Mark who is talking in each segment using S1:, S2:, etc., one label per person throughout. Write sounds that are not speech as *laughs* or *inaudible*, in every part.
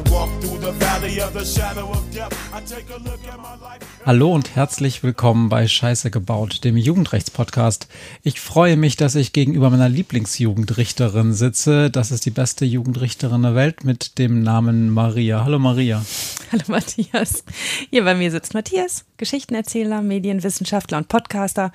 S1: I walk through the valley of the shadow of death. I take a look at my life.
S2: Hallo und herzlich willkommen bei Scheiße gebaut, dem Jugendrechtspodcast. Ich freue mich, dass ich gegenüber meiner Lieblingsjugendrichterin sitze. Das ist die beste Jugendrichterin der Welt mit dem Namen Maria. Hallo Maria.
S3: Hallo Matthias. Hier bei mir sitzt Matthias, Geschichtenerzähler, Medienwissenschaftler und Podcaster.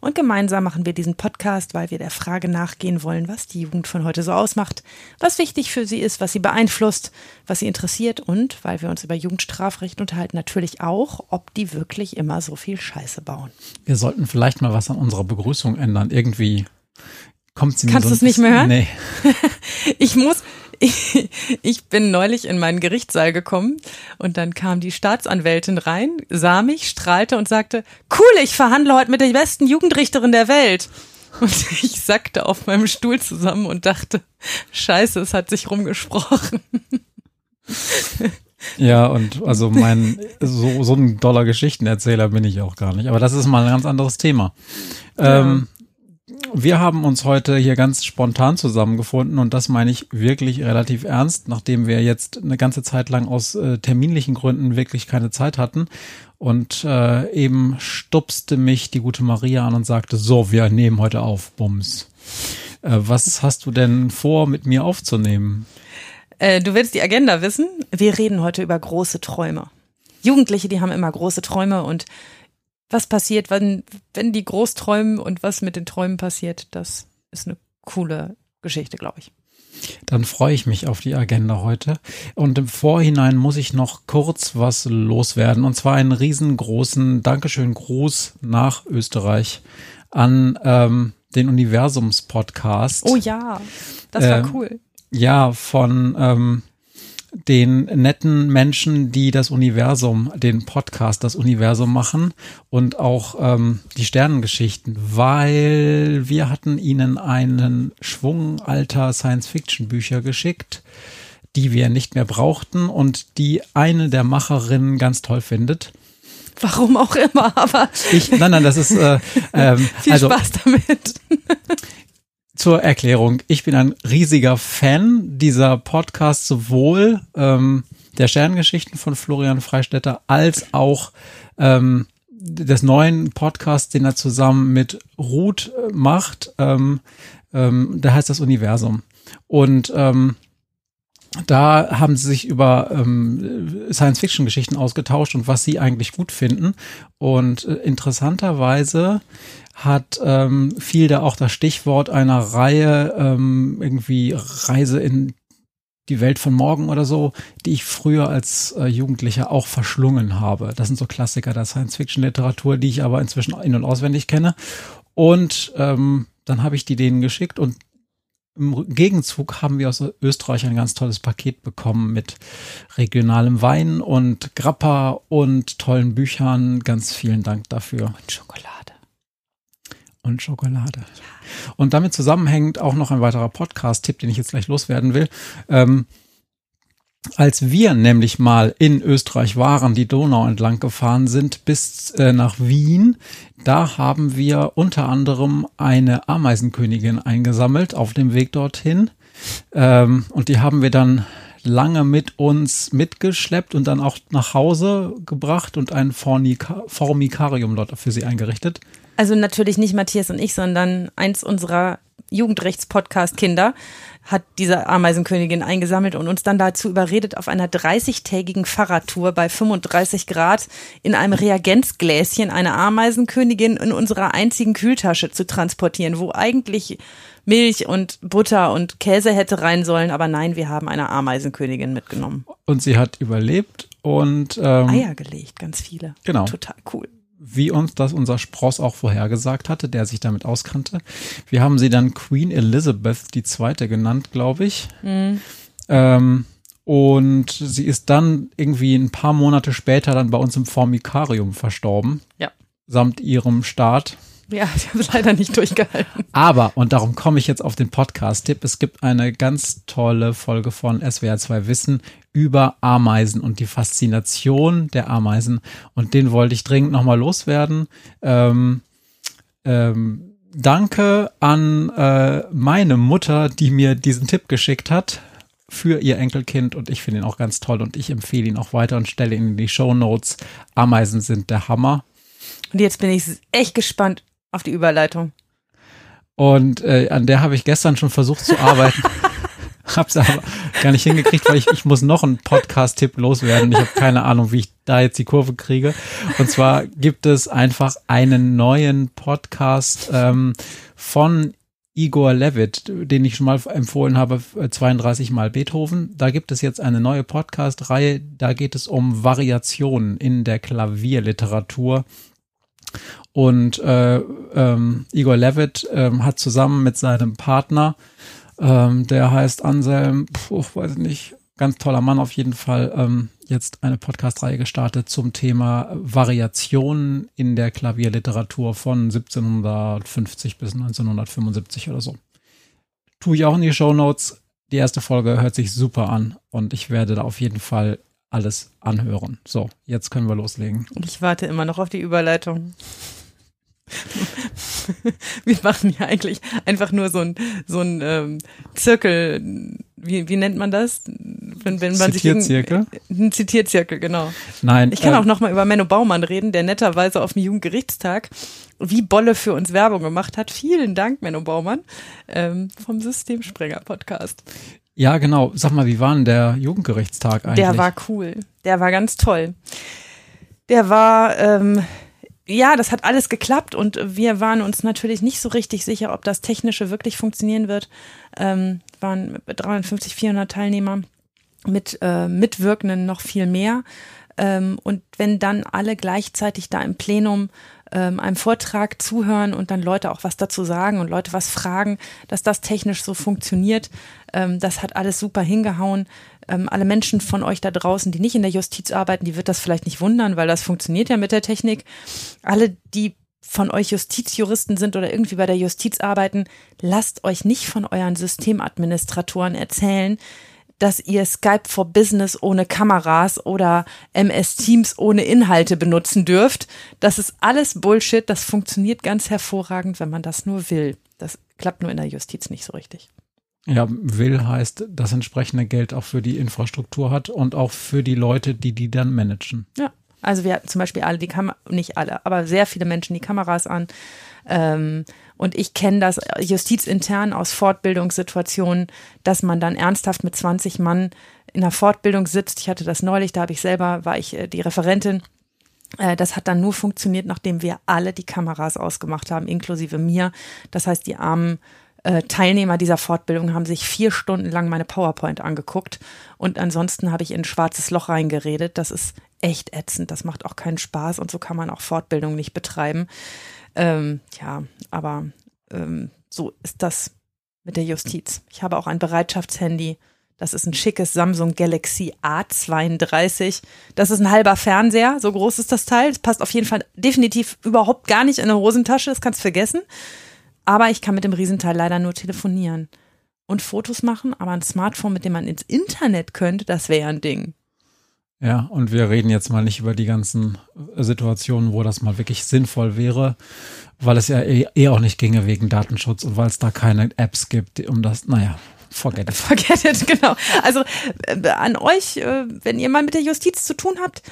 S3: Und gemeinsam machen wir diesen Podcast, weil wir der Frage nachgehen wollen, was die Jugend von heute so ausmacht, was wichtig für sie ist, was sie beeinflusst, was sie interessiert und, weil wir uns über Jugendstrafrecht unterhalten, natürlich auch, ob die wirklich immer so viel Scheiße bauen.
S2: Wir sollten vielleicht mal was an unserer Begrüßung ändern. Irgendwie kommt sie mir
S3: Kannst
S2: so
S3: du es nicht mehr hören?
S2: Nee. *laughs*
S3: ich muss, ich, *laughs* ich bin neulich in meinen Gerichtssaal gekommen und dann kam die Staatsanwältin rein, sah mich, strahlte und sagte, cool, ich verhandle heute mit der besten Jugendrichterin der Welt. Und *laughs* ich sackte auf meinem Stuhl zusammen und dachte, scheiße, es hat sich rumgesprochen.
S2: Ja, und also mein, so, so ein doller Geschichtenerzähler bin ich auch gar nicht. Aber das ist mal ein ganz anderes Thema. Ja. Ähm, wir haben uns heute hier ganz spontan zusammengefunden und das meine ich wirklich relativ ernst, nachdem wir jetzt eine ganze Zeit lang aus äh, terminlichen Gründen wirklich keine Zeit hatten. Und äh, eben stupste mich die gute Maria an und sagte, so, wir nehmen heute auf, Bums. Äh, was hast du denn vor, mit mir aufzunehmen?
S3: Äh, du willst die Agenda wissen? Wir reden heute über große Träume. Jugendliche, die haben immer große Träume und was passiert, wenn, wenn die groß träumen und was mit den Träumen passiert, das ist eine coole Geschichte, glaube ich.
S2: Dann freue ich mich auf die Agenda heute. Und im Vorhinein muss ich noch kurz was loswerden. Und zwar einen riesengroßen Dankeschön Gruß nach Österreich an ähm, den Universums-Podcast.
S3: Oh ja, das war äh, cool.
S2: Ja, von ähm, den netten Menschen, die das Universum, den Podcast, das Universum machen und auch ähm, die Sternengeschichten, weil wir hatten ihnen einen Schwung alter Science-Fiction-Bücher geschickt, die wir nicht mehr brauchten und die eine der Macherinnen ganz toll findet.
S3: Warum auch immer, aber.
S2: Ich, nein, nein, das ist. Äh, *laughs* ähm,
S3: Viel also, Spaß damit.
S2: Zur Erklärung. Ich bin ein riesiger Fan dieser Podcast, sowohl ähm, der Sterngeschichten von Florian Freistetter als auch ähm, des neuen Podcasts, den er zusammen mit Ruth äh, macht. Ähm, ähm, der heißt das Universum. Und ähm, da haben sie sich über ähm, Science-Fiction-Geschichten ausgetauscht und was sie eigentlich gut finden. Und äh, interessanterweise hat ähm, fiel da auch das Stichwort einer Reihe ähm, irgendwie Reise in die Welt von morgen oder so, die ich früher als äh, Jugendlicher auch verschlungen habe. Das sind so Klassiker der Science-Fiction-Literatur, die ich aber inzwischen in- und auswendig kenne. Und ähm, dann habe ich die denen geschickt und im Gegenzug haben wir aus Österreich ein ganz tolles Paket bekommen mit regionalem Wein und Grappa und tollen Büchern. Ganz vielen Dank dafür.
S3: Und Schokolade
S2: und Schokolade. Ja. Und damit zusammenhängt auch noch ein weiterer Podcast-Tipp, den ich jetzt gleich loswerden will. Ähm, als wir nämlich mal in Österreich waren, die Donau entlang gefahren sind bis äh, nach Wien, da haben wir unter anderem eine Ameisenkönigin eingesammelt auf dem Weg dorthin. Ähm, und die haben wir dann lange mit uns mitgeschleppt und dann auch nach Hause gebracht und ein Fornika Formikarium dort für sie eingerichtet.
S3: Also natürlich nicht Matthias und ich, sondern eins unserer Jugendrechts-Podcast-Kinder hat diese Ameisenkönigin eingesammelt und uns dann dazu überredet, auf einer 30-tägigen Fahrradtour bei 35 Grad in einem Reagenzgläschen eine Ameisenkönigin in unserer einzigen Kühltasche zu transportieren, wo eigentlich Milch und Butter und Käse hätte rein sollen, aber nein, wir haben eine Ameisenkönigin mitgenommen.
S2: Und sie hat überlebt und ähm,
S3: Eier gelegt, ganz viele.
S2: Genau.
S3: Total cool
S2: wie uns das unser Spross auch vorhergesagt hatte, der sich damit auskannte. Wir haben sie dann Queen Elizabeth die zweite genannt, glaube ich. Mhm. Ähm, und sie ist dann irgendwie ein paar Monate später dann bei uns im Formikarium verstorben.
S3: Ja.
S2: Samt ihrem Staat.
S3: Ja, *laughs* sie haben es leider nicht durchgehalten.
S2: Aber, und darum komme ich jetzt auf den Podcast-Tipp, es gibt eine ganz tolle Folge von SWR 2 Wissen über Ameisen und die Faszination der Ameisen. Und den wollte ich dringend nochmal loswerden. Ähm, ähm, danke an äh, meine Mutter, die mir diesen Tipp geschickt hat für ihr Enkelkind und ich finde ihn auch ganz toll und ich empfehle ihn auch weiter und stelle ihn in die Show Notes. Ameisen sind der Hammer.
S3: Und jetzt bin ich echt gespannt auf die Überleitung.
S2: Und äh, an der habe ich gestern schon versucht zu arbeiten. *laughs* Hab's aber gar nicht hingekriegt, weil ich, ich muss noch einen Podcast-Tipp loswerden. Ich habe keine Ahnung, wie ich da jetzt die Kurve kriege. Und zwar gibt es einfach einen neuen Podcast ähm, von Igor Levitt, den ich schon mal empfohlen habe, 32 Mal Beethoven. Da gibt es jetzt eine neue Podcast-Reihe. Da geht es um Variationen in der Klavierliteratur. Und äh, ähm, Igor Levitt ähm, hat zusammen mit seinem Partner, ähm, der heißt Anselm, puh, weiß nicht, ganz toller Mann auf jeden Fall, ähm, jetzt eine Podcast-Reihe gestartet zum Thema Variationen in der Klavierliteratur von 1750 bis 1975 oder so. Tue ich auch in die Show Notes. Die erste Folge hört sich super an und ich werde da auf jeden Fall alles anhören. So, jetzt können wir loslegen.
S3: Ich warte immer noch auf die Überleitung. *laughs* wir machen ja eigentlich einfach nur so ein, so ein ähm, Zirkel, wie, wie nennt man das?
S2: Wenn, wenn man Zitierzirkel?
S3: Sich ein Zitierzirkel, genau.
S2: Nein.
S3: Ich kann äh, auch nochmal über Menno Baumann reden, der netterweise auf dem Jugendgerichtstag wie Bolle für uns Werbung gemacht hat. Vielen Dank, Menno Baumann, ähm, vom Systemsprenger Podcast.
S2: Ja, genau. Sag mal, wie war denn der Jugendgerichtstag eigentlich?
S3: Der war cool. Der war ganz toll. Der war, ähm, ja, das hat alles geklappt und wir waren uns natürlich nicht so richtig sicher, ob das Technische wirklich funktionieren wird. Ähm, waren 350, 400 Teilnehmer mit äh, Mitwirkenden noch viel mehr. Ähm, und wenn dann alle gleichzeitig da im Plenum ähm, einem Vortrag zuhören und dann Leute auch was dazu sagen und Leute was fragen, dass das technisch so funktioniert. Ähm, das hat alles super hingehauen. Ähm, alle Menschen von euch da draußen, die nicht in der Justiz arbeiten, die wird das vielleicht nicht wundern, weil das funktioniert ja mit der Technik. Alle, die von euch Justizjuristen sind oder irgendwie bei der Justiz arbeiten, lasst euch nicht von euren Systemadministratoren erzählen, dass ihr Skype for Business ohne Kameras oder MS Teams ohne Inhalte benutzen dürft. Das ist alles Bullshit. Das funktioniert ganz hervorragend, wenn man das nur will. Das klappt nur in der Justiz nicht so richtig.
S2: Ja, will heißt, das entsprechende Geld auch für die Infrastruktur hat und auch für die Leute, die die dann managen.
S3: Ja, also wir hatten zum Beispiel alle die Kameras, nicht alle, aber sehr viele Menschen die Kameras an. Ähm, und ich kenne das justizintern aus Fortbildungssituationen, dass man dann ernsthaft mit 20 Mann in der Fortbildung sitzt. Ich hatte das neulich, da habe ich selber, war ich äh, die Referentin. Äh, das hat dann nur funktioniert, nachdem wir alle die Kameras ausgemacht haben, inklusive mir. Das heißt, die armen äh, Teilnehmer dieser Fortbildung haben sich vier Stunden lang meine PowerPoint angeguckt und ansonsten habe ich in ein schwarzes Loch reingeredet. Das ist echt ätzend, das macht auch keinen Spaß und so kann man auch Fortbildung nicht betreiben. Ähm, ja, aber ähm, so ist das mit der Justiz. Ich habe auch ein Bereitschaftshandy. Das ist ein schickes Samsung Galaxy A32. Das ist ein halber Fernseher. So groß ist das Teil. Es passt auf jeden Fall definitiv überhaupt gar nicht in eine Hosentasche. Das kannst du vergessen. Aber ich kann mit dem Riesenteil leider nur telefonieren und Fotos machen. Aber ein Smartphone, mit dem man ins Internet könnte, das wäre ein Ding.
S2: Ja, und wir reden jetzt mal nicht über die ganzen Situationen, wo das mal wirklich sinnvoll wäre, weil es ja eh, eh auch nicht ginge wegen Datenschutz und weil es da keine Apps gibt, um das, naja, forget it. *laughs*
S3: Forget it, genau. Also äh, an euch, äh, wenn ihr mal mit der Justiz zu tun habt,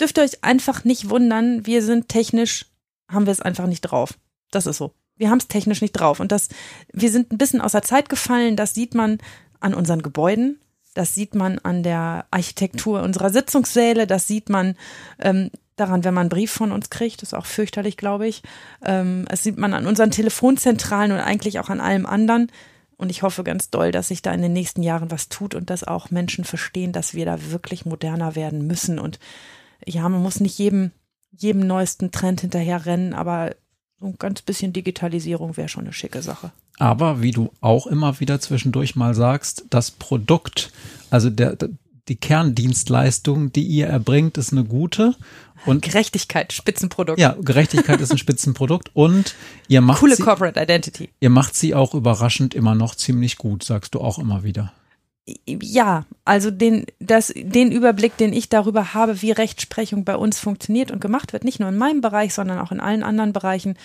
S3: dürft ihr euch einfach nicht wundern, wir sind technisch, haben wir es einfach nicht drauf. Das ist so. Wir haben es technisch nicht drauf. Und das, wir sind ein bisschen außer Zeit gefallen, das sieht man an unseren Gebäuden, das sieht man an der Architektur unserer Sitzungssäle, das sieht man ähm, daran, wenn man einen Brief von uns kriegt, das ist auch fürchterlich, glaube ich. Ähm, es sieht man an unseren Telefonzentralen und eigentlich auch an allem anderen. Und ich hoffe ganz doll, dass sich da in den nächsten Jahren was tut und dass auch Menschen verstehen, dass wir da wirklich moderner werden müssen. Und ja, man muss nicht jedem, jedem neuesten Trend hinterher rennen, aber so ein ganz bisschen Digitalisierung wäre schon eine schicke Sache.
S2: Aber wie du auch immer wieder zwischendurch mal sagst, das Produkt, also der, die Kerndienstleistung, die ihr erbringt, ist eine gute. Und
S3: Gerechtigkeit, Spitzenprodukt.
S2: Ja, Gerechtigkeit ist ein Spitzenprodukt und ihr macht
S3: coole
S2: sie,
S3: Corporate Identity.
S2: Ihr macht sie auch überraschend immer noch ziemlich gut, sagst du auch immer wieder.
S3: Ja, also den, das, den Überblick, den ich darüber habe, wie Rechtsprechung bei uns funktioniert und gemacht wird, nicht nur in meinem Bereich, sondern auch in allen anderen Bereichen,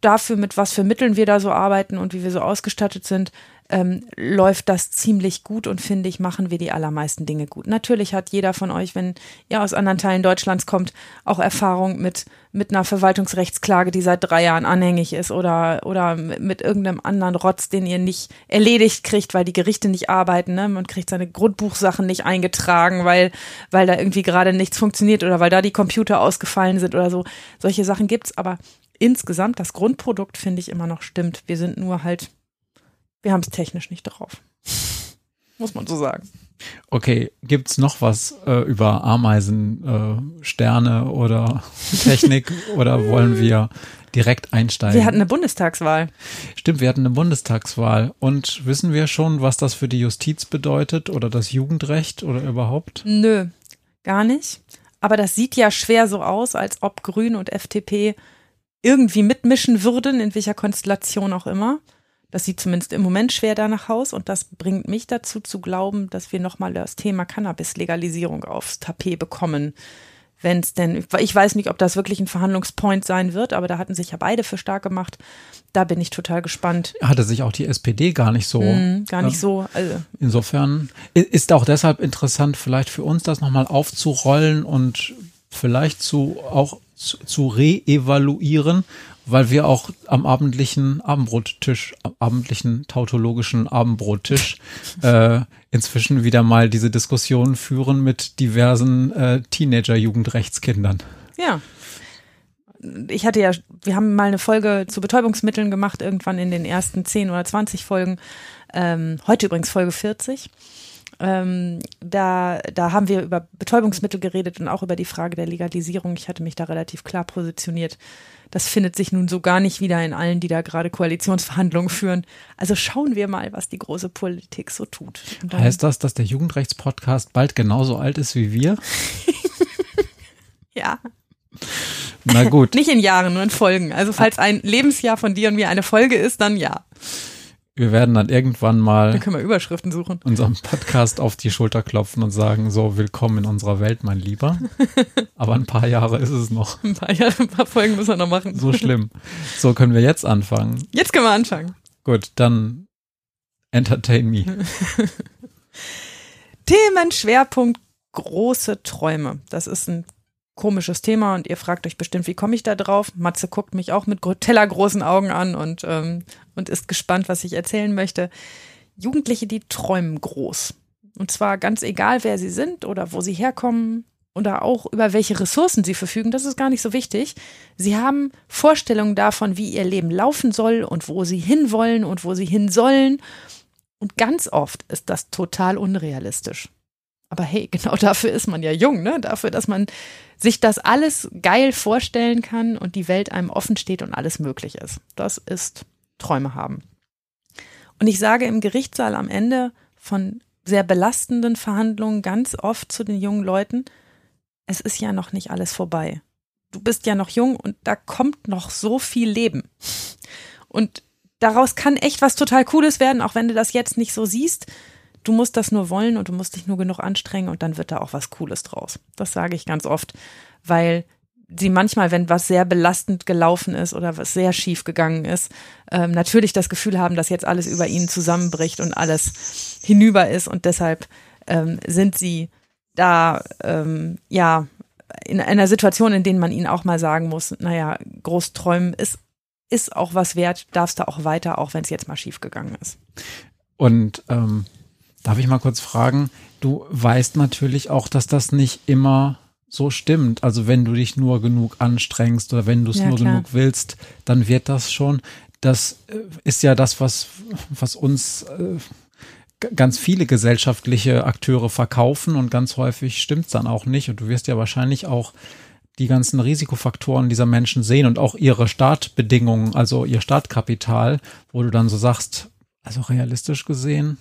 S3: dafür, mit was für Mitteln wir da so arbeiten und wie wir so ausgestattet sind, ähm, läuft das ziemlich gut und finde ich, machen wir die allermeisten Dinge gut. Natürlich hat jeder von euch, wenn ihr aus anderen Teilen Deutschlands kommt, auch Erfahrung mit, mit einer Verwaltungsrechtsklage, die seit drei Jahren anhängig ist oder, oder mit irgendeinem anderen Rotz, den ihr nicht erledigt kriegt, weil die Gerichte nicht arbeiten. Ne? Man kriegt seine Grundbuchsachen nicht eingetragen, weil, weil da irgendwie gerade nichts funktioniert oder weil da die Computer ausgefallen sind oder so. Solche Sachen gibt's, aber insgesamt das Grundprodukt finde ich immer noch stimmt. Wir sind nur halt wir haben es technisch nicht drauf. *laughs* Muss man so sagen.
S2: Okay, gibt's noch was äh, über Ameisen, äh, Sterne oder *laughs* Technik oder wollen wir direkt einsteigen?
S3: Wir hatten eine Bundestagswahl.
S2: Stimmt, wir hatten eine Bundestagswahl. Und wissen wir schon, was das für die Justiz bedeutet oder das Jugendrecht oder überhaupt?
S3: Nö, gar nicht. Aber das sieht ja schwer so aus, als ob Grün und FDP irgendwie mitmischen würden, in welcher Konstellation auch immer. Das sieht zumindest im Moment schwer danach aus und das bringt mich dazu zu glauben, dass wir nochmal das Thema Cannabis-Legalisierung aufs Tapet bekommen. Wenn es denn, ich weiß nicht, ob das wirklich ein Verhandlungspoint sein wird, aber da hatten sich ja beide für stark gemacht. Da bin ich total gespannt.
S2: Hatte sich auch die SPD gar nicht so. Mm,
S3: gar nicht äh, so.
S2: Also. Insofern ist auch deshalb interessant, vielleicht für uns das nochmal aufzurollen und vielleicht zu auch zu, zu reevaluieren weil wir auch am abendlichen Abendbrottisch, am abendlichen tautologischen Abendbrottisch *laughs* äh, inzwischen wieder mal diese Diskussion führen mit diversen äh, Teenager-Jugendrechtskindern.
S3: Ja. Ich hatte ja, wir haben mal eine Folge zu Betäubungsmitteln gemacht, irgendwann in den ersten 10 oder 20 Folgen. Ähm, heute übrigens Folge 40. Ähm, da, da haben wir über Betäubungsmittel geredet und auch über die Frage der Legalisierung. Ich hatte mich da relativ klar positioniert das findet sich nun so gar nicht wieder in allen, die da gerade Koalitionsverhandlungen führen. Also schauen wir mal, was die große Politik so tut.
S2: Heißt das, dass der Jugendrechtspodcast bald genauso alt ist wie wir? *laughs*
S3: ja.
S2: Na gut.
S3: Nicht in Jahren, nur in Folgen. Also falls ein Lebensjahr von dir und mir eine Folge ist, dann ja
S2: wir werden dann irgendwann mal
S3: dann können wir Überschriften suchen.
S2: unserem Podcast auf die Schulter klopfen und sagen, so, willkommen in unserer Welt, mein Lieber. *laughs* Aber ein paar Jahre ist es noch.
S3: Ein paar Jahre, ein paar Folgen müssen wir noch machen.
S2: So schlimm. So können wir jetzt anfangen.
S3: Jetzt können wir anfangen.
S2: Gut, dann entertain me. *laughs*
S3: Themenschwerpunkt große Träume. Das ist ein komisches Thema und ihr fragt euch bestimmt, wie komme ich da drauf? Matze guckt mich auch mit *laughs* tellergroßen Augen an und, ähm, und ist gespannt, was ich erzählen möchte. Jugendliche, die träumen groß. Und zwar ganz egal, wer sie sind oder wo sie herkommen oder auch über welche Ressourcen sie verfügen, das ist gar nicht so wichtig. Sie haben Vorstellungen davon, wie ihr Leben laufen soll und wo sie hinwollen und wo sie hin sollen. Und ganz oft ist das total unrealistisch. Aber hey, *laughs* genau dafür ist man ja jung, ne? Dafür, dass man sich das alles geil vorstellen kann und die Welt einem offen steht und alles möglich ist. Das ist Träume haben. Und ich sage im Gerichtssaal am Ende von sehr belastenden Verhandlungen ganz oft zu den jungen Leuten, es ist ja noch nicht alles vorbei. Du bist ja noch jung und da kommt noch so viel Leben. Und daraus kann echt was total Cooles werden, auch wenn du das jetzt nicht so siehst. Du musst das nur wollen und du musst dich nur genug anstrengen und dann wird da auch was Cooles draus. Das sage ich ganz oft, weil sie manchmal, wenn was sehr belastend gelaufen ist oder was sehr schief gegangen ist, ähm, natürlich das Gefühl haben, dass jetzt alles über ihnen zusammenbricht und alles hinüber ist und deshalb ähm, sind sie da ähm, ja in einer Situation, in der man ihnen auch mal sagen muss, naja, groß träumen ist ist auch was wert, darfst du auch weiter, auch wenn es jetzt mal schief gegangen ist.
S2: Und ähm, Darf ich mal kurz fragen? Du weißt natürlich auch, dass das nicht immer so stimmt. Also wenn du dich nur genug anstrengst oder wenn du es ja, nur klar. genug willst, dann wird das schon. Das äh, ist ja das, was, was uns äh, ganz viele gesellschaftliche Akteure verkaufen und ganz häufig stimmt es dann auch nicht. Und du wirst ja wahrscheinlich auch die ganzen Risikofaktoren dieser Menschen sehen und auch ihre Startbedingungen, also ihr Startkapital, wo du dann so sagst, also realistisch gesehen,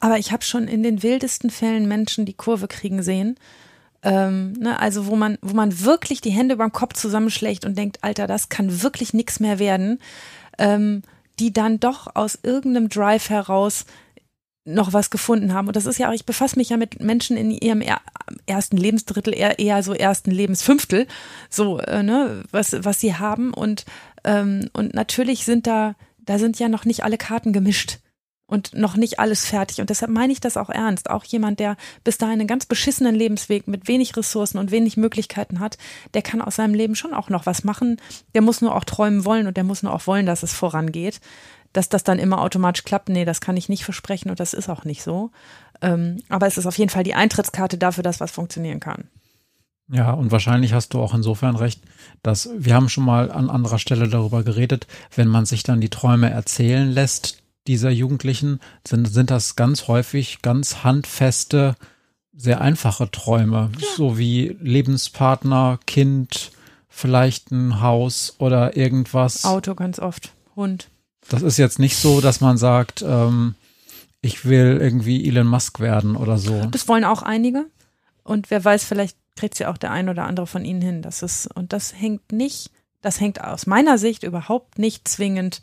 S3: aber ich habe schon in den wildesten Fällen Menschen die Kurve kriegen sehen. Ähm, ne, also wo man, wo man wirklich die Hände beim Kopf zusammenschlägt und denkt, Alter, das kann wirklich nichts mehr werden, ähm, die dann doch aus irgendeinem Drive heraus noch was gefunden haben. Und das ist ja auch, ich befasse mich ja mit Menschen in ihrem er ersten Lebensdrittel, eher, eher so ersten Lebensfünftel, so, äh, ne, was, was sie haben. Und, ähm, und natürlich sind da, da sind ja noch nicht alle Karten gemischt und noch nicht alles fertig. Und deshalb meine ich das auch ernst. Auch jemand, der bis dahin einen ganz beschissenen Lebensweg mit wenig Ressourcen und wenig Möglichkeiten hat, der kann aus seinem Leben schon auch noch was machen. Der muss nur auch träumen wollen und der muss nur auch wollen, dass es vorangeht dass das dann immer automatisch klappt, nee, das kann ich nicht versprechen und das ist auch nicht so. Ähm, aber es ist auf jeden Fall die Eintrittskarte dafür, dass was funktionieren kann.
S2: Ja, und wahrscheinlich hast du auch insofern recht, dass wir haben schon mal an anderer Stelle darüber geredet, wenn man sich dann die Träume erzählen lässt, dieser Jugendlichen, sind, sind das ganz häufig ganz handfeste, sehr einfache Träume, ja. so wie Lebenspartner, Kind, vielleicht ein Haus oder irgendwas.
S3: Auto ganz oft, Hund.
S2: Das ist jetzt nicht so, dass man sagt, ähm, ich will irgendwie Elon Musk werden oder so.
S3: Das wollen auch einige. Und wer weiß, vielleicht kriegt sie auch der ein oder andere von ihnen hin. Das ist, und das hängt nicht, das hängt aus meiner Sicht überhaupt nicht zwingend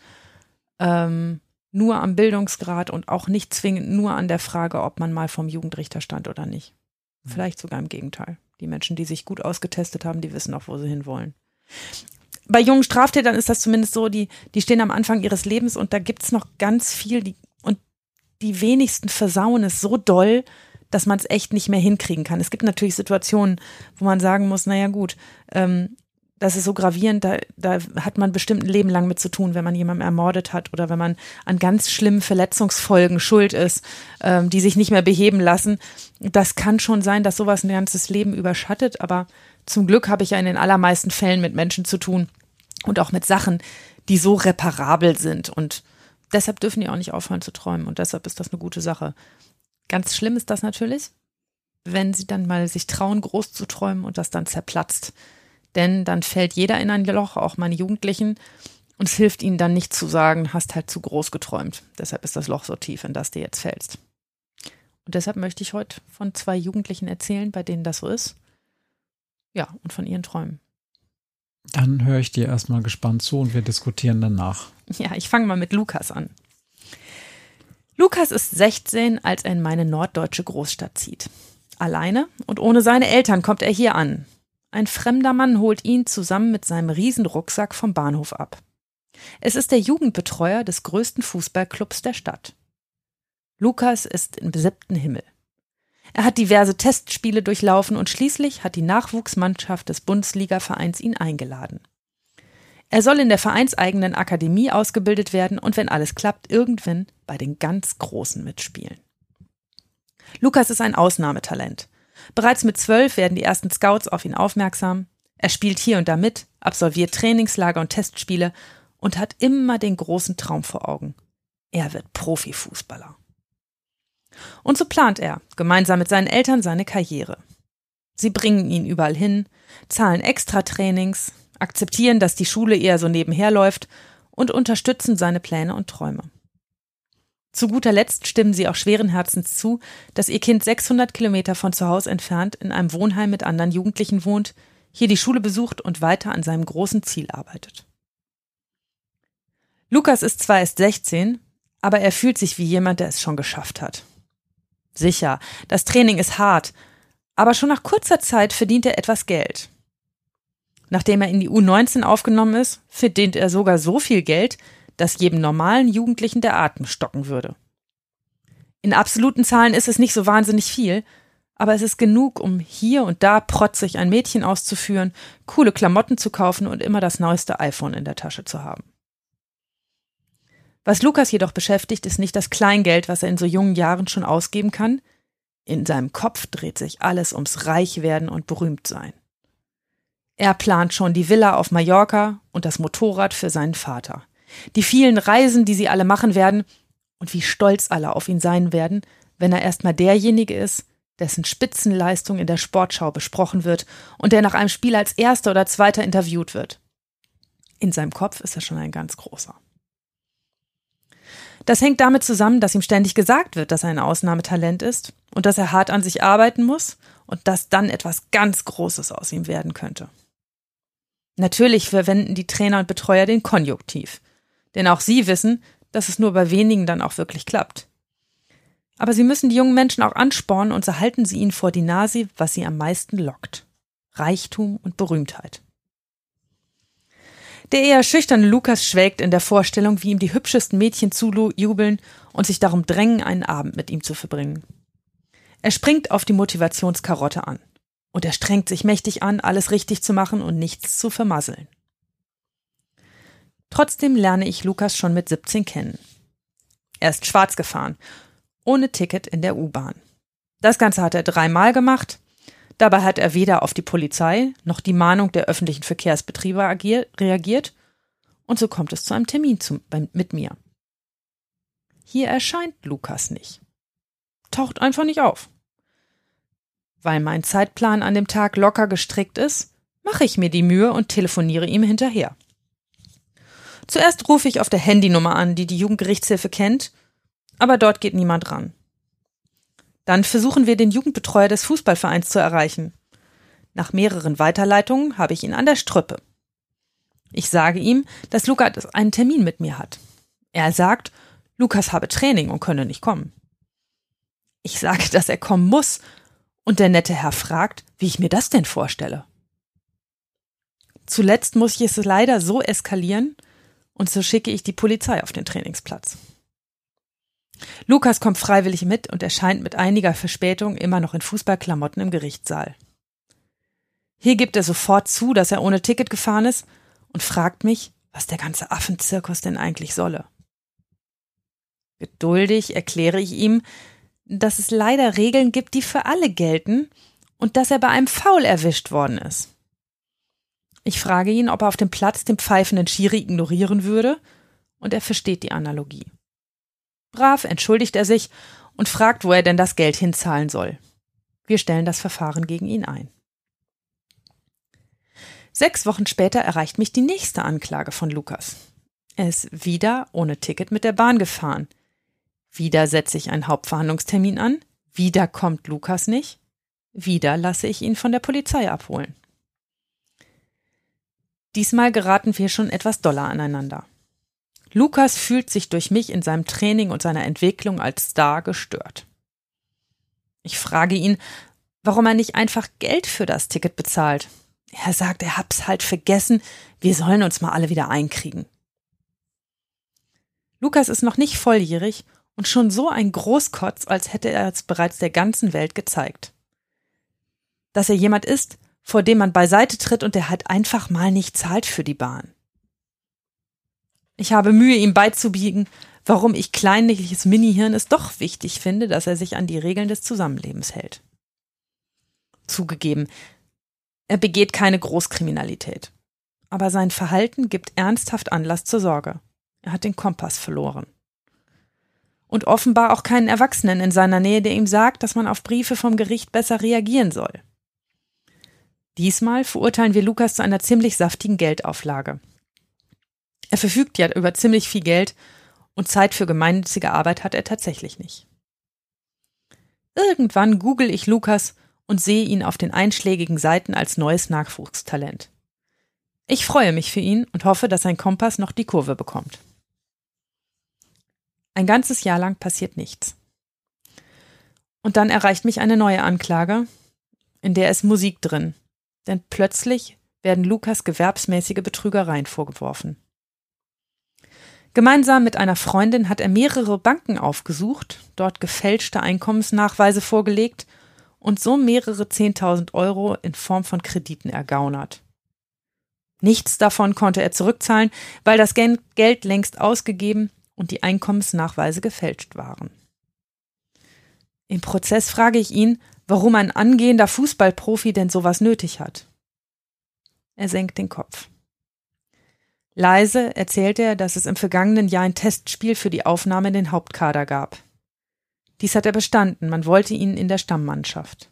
S3: ähm, nur am Bildungsgrad und auch nicht zwingend nur an der Frage, ob man mal vom Jugendrichter stand oder nicht. Vielleicht sogar im Gegenteil. Die Menschen, die sich gut ausgetestet haben, die wissen auch, wo sie hinwollen bei jungen Straftätern ist das zumindest so, die, die stehen am Anfang ihres Lebens und da gibt's noch ganz viel, die, und die wenigsten versauen es so doll, dass man es echt nicht mehr hinkriegen kann. Es gibt natürlich Situationen, wo man sagen muss, naja gut, ähm, das ist so gravierend, da, da hat man bestimmt ein Leben lang mit zu tun, wenn man jemanden ermordet hat oder wenn man an ganz schlimmen Verletzungsfolgen schuld ist, ähm, die sich nicht mehr beheben lassen. Das kann schon sein, dass sowas ein ganzes Leben überschattet, aber zum Glück habe ich ja in den allermeisten Fällen mit Menschen zu tun, und auch mit Sachen, die so reparabel sind. Und deshalb dürfen die auch nicht aufhören zu träumen. Und deshalb ist das eine gute Sache. Ganz schlimm ist das natürlich, wenn sie dann mal sich trauen, groß zu träumen und das dann zerplatzt. Denn dann fällt jeder in ein Loch, auch meine Jugendlichen. Und es hilft ihnen dann nicht zu sagen, hast halt zu groß geträumt. Deshalb ist das Loch so tief, in das du jetzt fällst. Und deshalb möchte ich heute von zwei Jugendlichen erzählen, bei denen das so ist. Ja, und von ihren Träumen.
S2: Dann höre ich dir erstmal gespannt zu und wir diskutieren danach.
S3: Ja, ich fange mal mit Lukas an. Lukas ist 16, als er in meine norddeutsche Großstadt zieht. Alleine und ohne seine Eltern kommt er hier an. Ein fremder Mann holt ihn zusammen mit seinem Riesenrucksack vom Bahnhof ab. Es ist der Jugendbetreuer des größten Fußballclubs der Stadt. Lukas ist im siebten Himmel. Er hat diverse Testspiele durchlaufen und schließlich hat die Nachwuchsmannschaft des Bundesligavereins ihn eingeladen. Er soll in der vereinseigenen Akademie ausgebildet werden und wenn alles klappt, irgendwann bei den ganz Großen mitspielen. Lukas ist ein Ausnahmetalent. Bereits mit zwölf werden die ersten Scouts auf ihn aufmerksam. Er spielt hier und da mit, absolviert Trainingslager und Testspiele und hat immer den großen Traum vor Augen. Er wird Profifußballer. Und so plant er, gemeinsam mit seinen Eltern, seine Karriere. Sie bringen ihn überall hin, zahlen extra Trainings, akzeptieren, dass die Schule eher so nebenher läuft und unterstützen seine Pläne und Träume. Zu guter Letzt stimmen sie auch schweren Herzens zu, dass ihr Kind 600 Kilometer von zu Hause entfernt in einem Wohnheim mit anderen Jugendlichen wohnt, hier die Schule besucht und weiter an seinem großen Ziel arbeitet. Lukas ist zwar erst 16, aber er fühlt sich wie jemand, der es schon geschafft hat. Sicher, das Training ist hart, aber schon nach kurzer Zeit verdient er etwas Geld. Nachdem er in die U19 aufgenommen ist, verdient er sogar so viel Geld, dass jedem normalen Jugendlichen der Atem stocken würde. In absoluten Zahlen ist es nicht so wahnsinnig viel, aber es ist genug, um hier und da protzig ein Mädchen auszuführen, coole Klamotten zu kaufen und immer das neueste iPhone in der Tasche zu haben. Was Lukas jedoch beschäftigt, ist nicht das Kleingeld, was er in so jungen Jahren schon ausgeben kann. In seinem Kopf dreht sich alles ums Reichwerden und Berühmtsein. Er plant schon die Villa auf Mallorca und das Motorrad für seinen Vater. Die vielen Reisen, die sie alle machen werden und wie stolz alle auf ihn sein werden, wenn er erstmal derjenige ist, dessen Spitzenleistung in der Sportschau besprochen wird und der nach einem Spiel als erster oder zweiter interviewt wird. In seinem Kopf ist er schon ein ganz großer. Das hängt damit zusammen, dass ihm ständig gesagt wird, dass er ein Ausnahmetalent ist und dass er hart an sich arbeiten muss und dass dann etwas ganz Großes aus ihm werden könnte. Natürlich verwenden die Trainer und Betreuer den Konjunktiv, denn auch sie wissen, dass es nur bei wenigen dann auch wirklich klappt. Aber Sie müssen die jungen Menschen auch anspornen und so halten Sie ihnen vor die Nase, was sie am meisten lockt. Reichtum und Berühmtheit. Der eher schüchterne Lukas schwelgt in der Vorstellung, wie ihm die hübschesten Mädchen zujubeln und sich darum drängen, einen Abend mit ihm zu verbringen. Er springt auf die Motivationskarotte an. Und er strengt sich mächtig an, alles richtig zu machen und nichts zu vermasseln. Trotzdem lerne ich Lukas schon mit 17 kennen. Er ist schwarz gefahren, ohne Ticket in der U-Bahn. Das Ganze hat er dreimal gemacht. Dabei hat er weder auf die Polizei noch die Mahnung der öffentlichen Verkehrsbetriebe reagiert. Und so kommt es zu einem Termin zu, mit mir. Hier erscheint Lukas nicht. Taucht einfach nicht auf. Weil mein Zeitplan an dem Tag locker gestrickt ist, mache ich mir die Mühe und telefoniere ihm hinterher. Zuerst rufe ich auf der Handynummer an, die die Jugendgerichtshilfe kennt, aber dort geht niemand ran. Dann versuchen wir den Jugendbetreuer des Fußballvereins zu erreichen. Nach mehreren Weiterleitungen habe ich ihn an der Strüppe. Ich sage ihm, dass Lukas einen Termin mit mir hat. Er sagt, Lukas habe Training und könne nicht kommen. Ich sage, dass er kommen muss und der nette Herr fragt, wie ich mir das denn vorstelle. Zuletzt muss ich es leider so eskalieren und so schicke ich die Polizei auf den Trainingsplatz. Lukas kommt freiwillig mit und erscheint mit einiger Verspätung immer noch in Fußballklamotten im Gerichtssaal. Hier gibt er sofort zu, dass er ohne Ticket gefahren ist und fragt mich, was der ganze Affenzirkus denn eigentlich solle. Geduldig erkläre ich ihm, dass es leider Regeln gibt, die für alle gelten und dass er bei einem Foul erwischt worden ist. Ich frage ihn, ob er auf dem Platz den pfeifenden Schiri ignorieren würde, und er versteht die Analogie. Brav entschuldigt er sich und fragt, wo er denn das Geld hinzahlen soll. Wir stellen das Verfahren gegen ihn ein. Sechs Wochen später erreicht mich die nächste Anklage von Lukas. Er ist wieder ohne Ticket mit der Bahn gefahren. Wieder setze ich einen Hauptverhandlungstermin an, wieder kommt Lukas nicht, wieder lasse ich ihn von der Polizei abholen. Diesmal geraten wir schon etwas doller aneinander. Lukas fühlt sich durch mich in seinem Training und seiner Entwicklung als Star gestört. Ich frage ihn, warum er nicht einfach Geld für das Ticket bezahlt. Er sagt, er hab's halt vergessen, wir sollen uns mal alle wieder einkriegen. Lukas ist noch nicht volljährig und schon so ein Großkotz, als hätte er es bereits der ganzen Welt gezeigt. Dass er jemand ist, vor dem man beiseite tritt und der halt einfach mal nicht zahlt für die Bahn. Ich habe Mühe, ihm beizubiegen, warum ich kleinliches Minihirn es doch wichtig finde, dass er sich an die Regeln des Zusammenlebens hält. Zugegeben, er begeht keine Großkriminalität. Aber sein Verhalten gibt ernsthaft Anlass zur Sorge. Er hat den Kompass verloren und offenbar auch keinen Erwachsenen in seiner Nähe, der ihm sagt, dass man auf Briefe vom Gericht besser reagieren soll. Diesmal verurteilen wir Lukas zu einer ziemlich saftigen Geldauflage. Er verfügt ja über ziemlich viel Geld und Zeit für gemeinnützige Arbeit hat er tatsächlich nicht. Irgendwann google ich Lukas und sehe ihn auf den einschlägigen Seiten als neues Nachwuchstalent. Ich freue mich für ihn und hoffe, dass sein Kompass noch die Kurve bekommt. Ein ganzes Jahr lang passiert nichts. Und dann erreicht mich eine neue Anklage, in der ist Musik drin. Denn plötzlich werden Lukas gewerbsmäßige Betrügereien vorgeworfen. Gemeinsam mit einer Freundin hat er mehrere Banken aufgesucht, dort gefälschte Einkommensnachweise vorgelegt und so mehrere Zehntausend Euro in Form von Krediten ergaunert. Nichts davon konnte er zurückzahlen, weil das Geld längst ausgegeben und die Einkommensnachweise gefälscht waren. Im Prozess frage ich ihn, warum ein angehender Fußballprofi denn sowas nötig hat. Er senkt den Kopf. Leise erzählt er, dass es im vergangenen Jahr ein Testspiel für die Aufnahme in den Hauptkader gab. Dies hat er bestanden, man wollte ihn in der Stammmannschaft.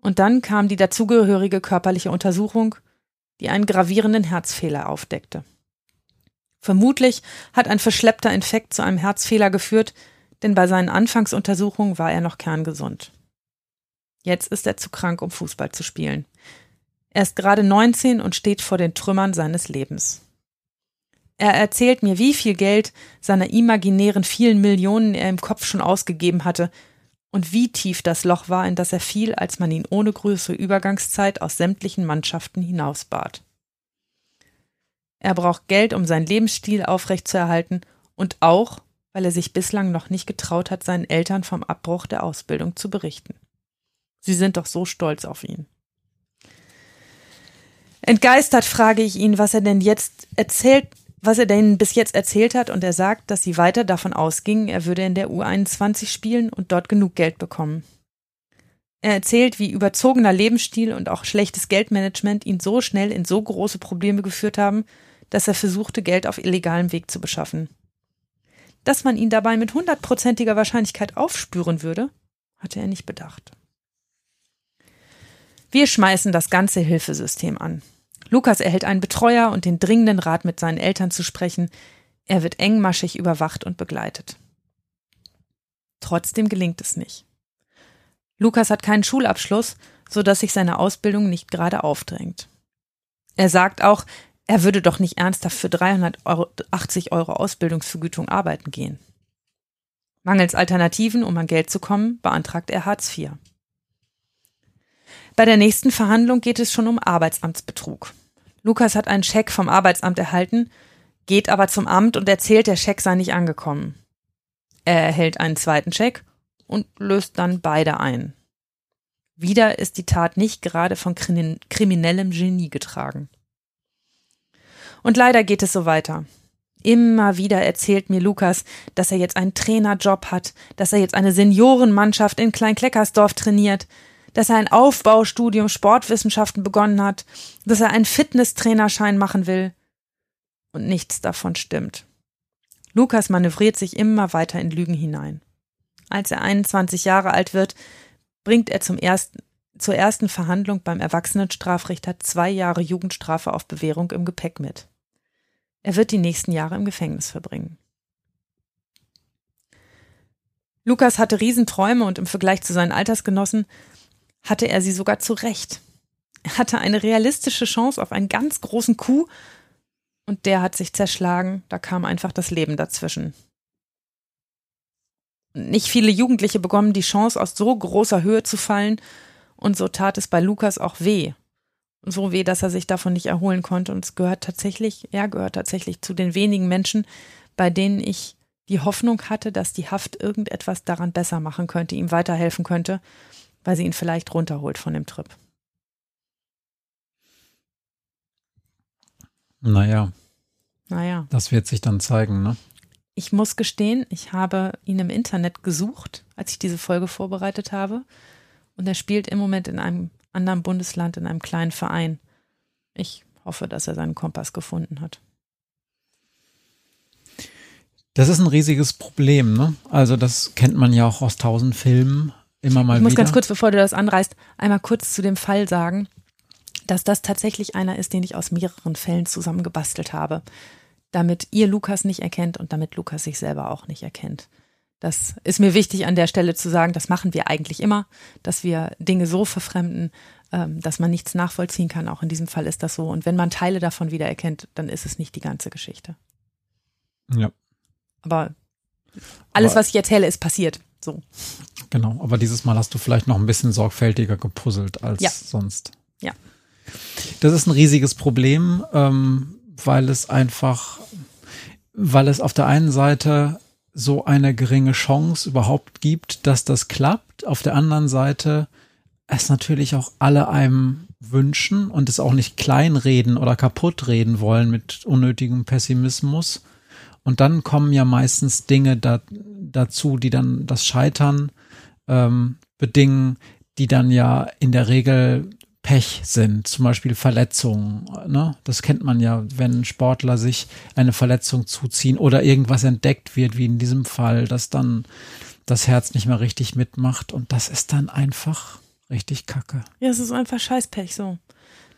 S3: Und dann kam die dazugehörige körperliche Untersuchung, die einen gravierenden Herzfehler aufdeckte. Vermutlich hat ein verschleppter Infekt zu einem Herzfehler geführt, denn bei seinen Anfangsuntersuchungen war er noch kerngesund. Jetzt ist er zu krank, um Fußball zu spielen. Er ist gerade 19 und steht vor den Trümmern seines Lebens. Er erzählt mir, wie viel Geld seiner imaginären vielen Millionen er im Kopf schon ausgegeben hatte und wie tief das Loch war, in das er fiel, als man ihn ohne größere Übergangszeit aus sämtlichen Mannschaften hinausbat. Er braucht Geld, um seinen Lebensstil aufrechtzuerhalten und auch, weil er sich bislang noch nicht getraut hat, seinen Eltern vom Abbruch der Ausbildung zu berichten. Sie sind doch so stolz auf ihn. Entgeistert frage ich ihn, was er denn jetzt erzählt, was er denn bis jetzt erzählt hat, und er sagt, dass sie weiter davon ausgingen, er würde in der U21 spielen und dort genug Geld bekommen. Er erzählt, wie überzogener Lebensstil und auch schlechtes Geldmanagement ihn so schnell in so große Probleme geführt haben, dass er versuchte, Geld auf illegalem Weg zu beschaffen. Dass man ihn dabei mit hundertprozentiger Wahrscheinlichkeit aufspüren würde, hatte er nicht bedacht. Wir schmeißen das ganze Hilfesystem an. Lukas erhält einen Betreuer und den dringenden Rat, mit seinen Eltern zu sprechen. Er wird engmaschig überwacht und begleitet. Trotzdem gelingt es nicht. Lukas hat keinen Schulabschluss, so dass sich seine Ausbildung nicht gerade aufdrängt. Er sagt auch, er würde doch nicht ernsthaft für 380 Euro Ausbildungsvergütung arbeiten gehen. Mangels Alternativen, um an Geld zu kommen, beantragt er Hartz IV. Bei der nächsten Verhandlung geht es schon um Arbeitsamtsbetrug. Lukas hat einen Scheck vom Arbeitsamt erhalten, geht aber zum Amt und erzählt, der Scheck sei nicht angekommen. Er erhält einen zweiten Scheck und löst dann beide ein. Wieder ist die Tat nicht gerade von kriminellem Genie getragen. Und leider geht es so weiter. Immer wieder erzählt mir Lukas, dass er jetzt einen Trainerjob hat, dass er jetzt eine Seniorenmannschaft in Kleinkleckersdorf trainiert, dass er ein Aufbaustudium Sportwissenschaften begonnen hat, dass er einen Fitnesstrainerschein machen will. Und nichts davon stimmt. Lukas manövriert sich immer weiter in Lügen hinein. Als er 21 Jahre alt wird, bringt er zum ersten, zur ersten Verhandlung beim Erwachsenenstrafrichter zwei Jahre Jugendstrafe auf Bewährung im Gepäck mit. Er wird die nächsten Jahre im Gefängnis verbringen. Lukas hatte Riesenträume und im Vergleich zu seinen Altersgenossen hatte er sie sogar zurecht. Er hatte eine realistische Chance auf einen ganz großen Coup und der hat sich zerschlagen, da kam einfach das Leben dazwischen. Nicht viele Jugendliche bekommen die Chance, aus so großer Höhe zu fallen, und so tat es bei Lukas auch weh. So weh, dass er sich davon nicht erholen konnte. Und es gehört tatsächlich, er gehört tatsächlich zu den wenigen Menschen, bei denen ich die Hoffnung hatte, dass die Haft irgendetwas daran besser machen könnte, ihm weiterhelfen könnte weil sie ihn vielleicht runterholt von dem Trip.
S2: Naja.
S3: Naja.
S2: Das wird sich dann zeigen, ne?
S3: Ich muss gestehen, ich habe ihn im Internet gesucht, als ich diese Folge vorbereitet habe. Und er spielt im Moment in einem anderen Bundesland, in einem kleinen Verein. Ich hoffe, dass er seinen Kompass gefunden hat.
S2: Das ist ein riesiges Problem, ne? Also, das kennt man ja auch aus tausend Filmen. Immer mal
S3: ich muss
S2: wieder.
S3: ganz kurz, bevor du das anreißt, einmal kurz zu dem Fall sagen, dass das tatsächlich einer ist, den ich aus mehreren Fällen zusammengebastelt habe, damit ihr Lukas nicht erkennt und damit Lukas sich selber auch nicht erkennt. Das ist mir wichtig an der Stelle zu sagen, das machen wir eigentlich immer, dass wir Dinge so verfremden, ähm, dass man nichts nachvollziehen kann. Auch in diesem Fall ist das so. Und wenn man Teile davon wiedererkennt, dann ist es nicht die ganze Geschichte.
S2: Ja.
S3: Aber alles,
S2: Aber
S3: was ich erzähle, ist passiert. So.
S2: Genau, aber dieses Mal hast du vielleicht noch ein bisschen sorgfältiger gepuzzelt als
S3: Ja.
S2: sonst.
S3: Ja.
S2: Das ist ein riesiges Problem, ähm, weil es einfach, weil es auf der einen Seite so eine geringe Chance überhaupt gibt, dass das klappt. Auf der anderen Seite es natürlich auch alle einem wünschen und es auch nicht kleinreden oder kaputtreden wollen mit unnötigem Pessimismus. Und dann kommen ja meistens Dinge da, dazu, die dann das Scheitern ähm, bedingen, die dann ja in der Regel Pech sind, zum Beispiel Verletzungen. Ne? Das kennt man ja, wenn Sportler sich eine Verletzung zuziehen oder irgendwas entdeckt wird, wie in diesem Fall, dass dann das Herz nicht mehr richtig mitmacht und das ist dann einfach richtig kacke.
S3: Ja, es ist einfach Scheißpech so.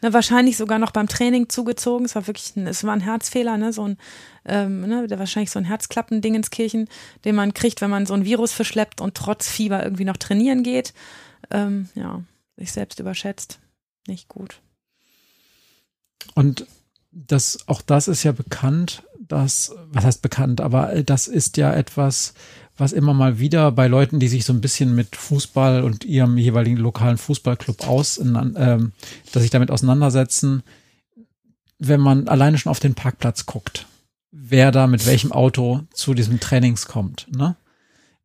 S3: Ne, wahrscheinlich sogar noch beim Training zugezogen. Es war wirklich, ein, es war ein Herzfehler, ne, so ein, ähm, ne, wahrscheinlich so ein Herzklappending ins Kirchen, den man kriegt, wenn man so ein Virus verschleppt und trotz Fieber irgendwie noch trainieren geht. Ähm, ja, sich selbst überschätzt. Nicht gut.
S2: Und das, auch das ist ja bekannt, das, was heißt bekannt, aber das ist ja etwas, was immer mal wieder bei Leuten, die sich so ein bisschen mit Fußball und ihrem jeweiligen lokalen Fußballclub aus, ähm, dass sich damit auseinandersetzen, wenn man alleine schon auf den Parkplatz guckt, wer da mit welchem Auto zu diesem Trainings kommt. Ne?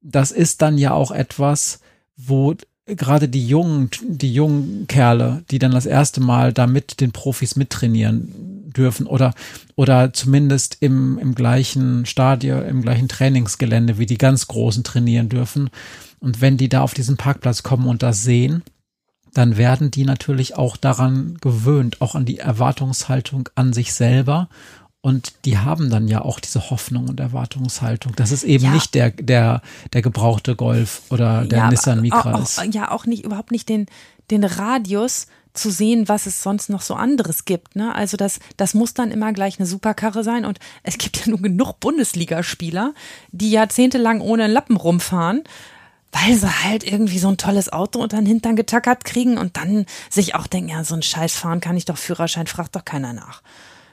S2: Das ist dann ja auch etwas, wo gerade die jungen, die jungen Kerle, die dann das erste Mal da mit den Profis mittrainieren dürfen oder, oder zumindest im, im gleichen Stadion, im gleichen Trainingsgelände wie die ganz Großen trainieren dürfen. Und wenn die da auf diesen Parkplatz kommen und das sehen, dann werden die natürlich auch daran gewöhnt, auch an die Erwartungshaltung an sich selber und die haben dann ja auch diese Hoffnung und Erwartungshaltung, dass es eben ja. nicht der, der, der gebrauchte Golf oder der ja, Nissan Micra ist.
S3: Ja, auch nicht, überhaupt nicht den, den Radius zu sehen, was es sonst noch so anderes gibt. Ne? Also das, das muss dann immer gleich eine Superkarre sein. Und es gibt ja nur genug Bundesligaspieler, die jahrzehntelang ohne Lappen rumfahren, weil sie halt irgendwie so ein tolles Auto unter den Hintern getackert kriegen und dann sich auch denken, ja, so ein Scheiß fahren kann ich doch Führerschein, fragt doch keiner nach.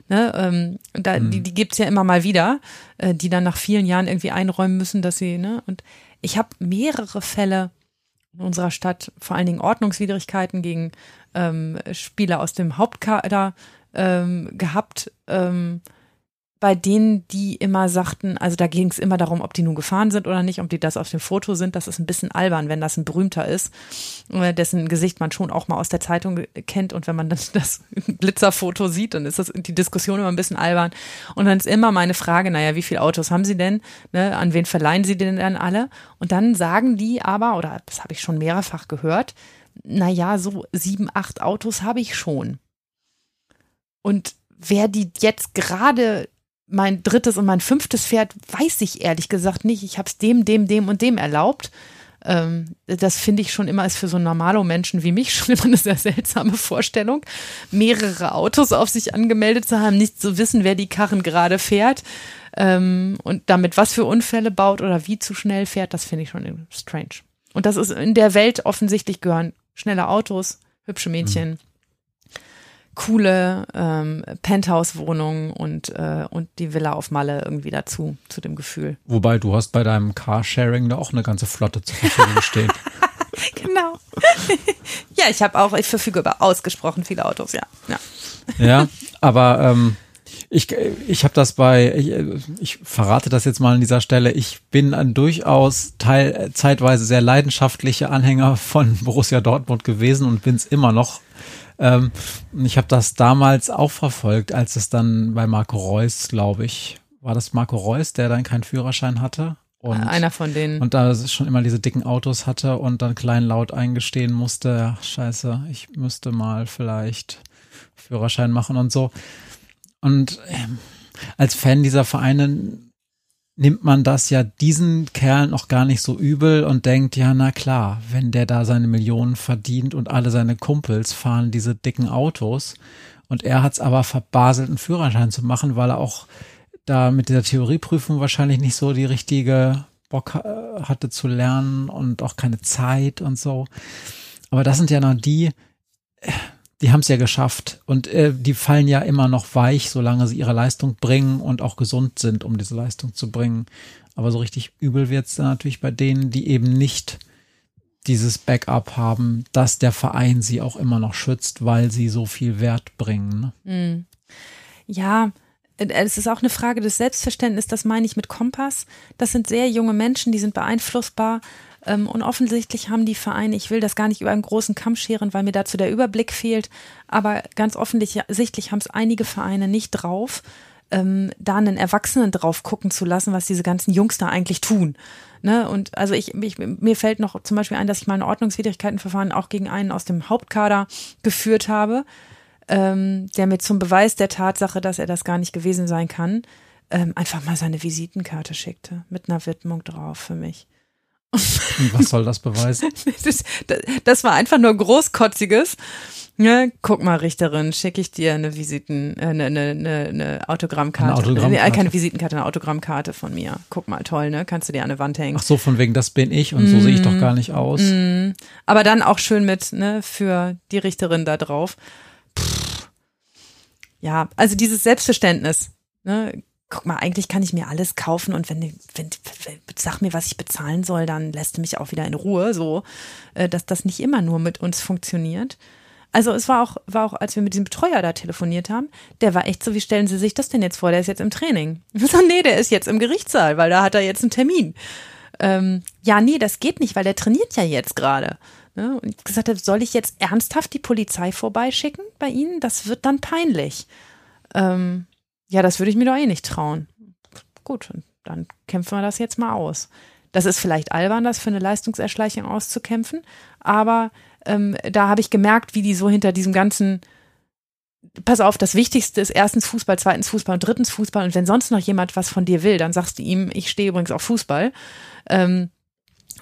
S3: Ne, ähm, da, mhm. Die, die gibt's ja immer mal wieder, äh, die dann nach vielen Jahren irgendwie einräumen müssen, dass sie, ne, und ich habe mehrere Fälle in unserer Stadt, vor allen Dingen Ordnungswidrigkeiten gegen ähm, Spieler aus dem Hauptkader ähm, gehabt, ähm, bei denen, die immer sagten, also da ging es immer darum, ob die nun gefahren sind oder nicht, ob die das auf dem Foto sind. Das ist ein bisschen albern, wenn das ein berühmter ist, äh, dessen Gesicht man schon auch mal aus der Zeitung kennt. Und wenn man dann das Blitzerfoto *laughs* sieht, dann ist das die Diskussion immer ein bisschen albern. Und dann ist immer meine Frage, naja, wie viele Autos haben sie denn? Ne? An wen verleihen sie denn dann alle? Und dann sagen die aber, oder das habe ich schon mehrfach gehört, naja, so sieben, acht Autos habe ich schon. Und wer die jetzt gerade mein drittes und mein fünftes Pferd weiß ich ehrlich gesagt nicht. Ich habe es dem, dem, dem und dem erlaubt. Ähm, das finde ich schon immer ist für so normalo Menschen wie mich *laughs* schon immer eine sehr seltsame Vorstellung, mehrere Autos auf sich angemeldet zu haben, nicht zu wissen, wer die Karren gerade fährt ähm, und damit was für Unfälle baut oder wie zu schnell fährt. Das finde ich schon strange. Und das ist in der Welt offensichtlich gehören schnelle Autos, hübsche Mädchen. Mhm coole ähm, Penthouse-Wohnung und, äh, und die Villa auf Malle irgendwie dazu, zu dem Gefühl.
S2: Wobei du hast bei deinem Carsharing da auch eine ganze Flotte zur Verfügung stehen. *laughs*
S3: genau. *laughs* ja, ich habe auch, ich verfüge über ausgesprochen viele Autos, ja. Ja,
S2: ja aber ähm, ich, ich habe das bei, ich, ich verrate das jetzt mal an dieser Stelle, ich bin ein durchaus teil, zeitweise sehr leidenschaftlicher Anhänger von *laughs* Borussia Dortmund gewesen und bin es immer noch ähm, ich habe das damals auch verfolgt, als es dann bei Marco Reus, glaube ich, war das Marco Reus, der dann keinen Führerschein hatte. Und,
S3: Einer von denen.
S2: Und da schon immer diese dicken Autos hatte und dann kleinlaut eingestehen musste, ja, scheiße, ich müsste mal vielleicht Führerschein machen und so. Und ähm, als Fan dieser Vereine nimmt man das ja diesen Kerl noch gar nicht so übel und denkt, ja, na klar, wenn der da seine Millionen verdient und alle seine Kumpels fahren diese dicken Autos und er hat es aber verbaselt, einen Führerschein zu machen, weil er auch da mit dieser Theorieprüfung wahrscheinlich nicht so die richtige Bock äh, hatte zu lernen und auch keine Zeit und so. Aber das sind ja noch die, die haben es ja geschafft und äh, die fallen ja immer noch weich, solange sie ihre Leistung bringen und auch gesund sind, um diese Leistung zu bringen. Aber so richtig übel wird's dann natürlich bei denen, die eben nicht dieses Backup haben, dass der Verein sie auch immer noch schützt, weil sie so viel Wert bringen.
S3: Ne? Mhm. Ja, es ist auch eine Frage des Selbstverständnisses, das meine ich mit Kompass. Das sind sehr junge Menschen, die sind beeinflussbar und offensichtlich haben die Vereine, ich will das gar nicht über einen großen Kamm scheren, weil mir dazu der Überblick fehlt, aber ganz offensichtlich haben es einige Vereine nicht drauf, ähm, da einen Erwachsenen drauf gucken zu lassen, was diese ganzen Jungs da eigentlich tun. Ne? Und also ich, ich, mir fällt noch zum Beispiel ein, dass ich mal ein Ordnungswidrigkeitenverfahren auch gegen einen aus dem Hauptkader geführt habe, ähm, der mir zum Beweis der Tatsache, dass er das gar nicht gewesen sein kann, ähm, einfach mal seine Visitenkarte schickte mit einer Widmung drauf für mich.
S2: Was soll das beweisen? *laughs*
S3: das, das, war einfach nur großkotziges. Ja, guck mal, Richterin, schicke ich dir eine Visiten, äh, eine, eine, eine, Autogrammkarte. Eine Autogrammkarte. keine Visitenkarte, eine Autogrammkarte von mir. Guck mal, toll, ne? Kannst du dir an eine Wand hängen.
S2: Ach so, von wegen, das bin ich und mm, so sehe ich doch gar nicht aus. Mm,
S3: aber dann auch schön mit, ne, für die Richterin da drauf. Pff. Ja, also dieses Selbstverständnis, ne, guck mal, eigentlich kann ich mir alles kaufen und wenn, wenn, sag mir, was ich bezahlen soll, dann lässt du mich auch wieder in Ruhe, so, äh, dass das nicht immer nur mit uns funktioniert. Also es war auch, war auch, als wir mit diesem Betreuer da telefoniert haben, der war echt so, wie stellen Sie sich das denn jetzt vor? Der ist jetzt im Training. *laughs* So, nee, der ist jetzt im Gerichtssaal, weil da hat er jetzt einen Termin. Ähm, ja, nee, das geht nicht, weil der trainiert ja jetzt gerade. Ne? Und ich gesagt habe, soll ich jetzt ernsthaft die Polizei vorbeischicken bei Ihnen? Das wird dann peinlich. Ähm, ja, das würde ich mir doch eh nicht trauen. Gut, dann kämpfen wir das jetzt mal aus. Das ist vielleicht albern, das für eine Leistungserschleichung auszukämpfen, aber ähm, da habe ich gemerkt, wie die so hinter diesem ganzen Pass auf, das Wichtigste ist erstens Fußball, zweitens Fußball und drittens Fußball. Und wenn sonst noch jemand was von dir will, dann sagst du ihm, ich stehe übrigens auf Fußball. Ähm,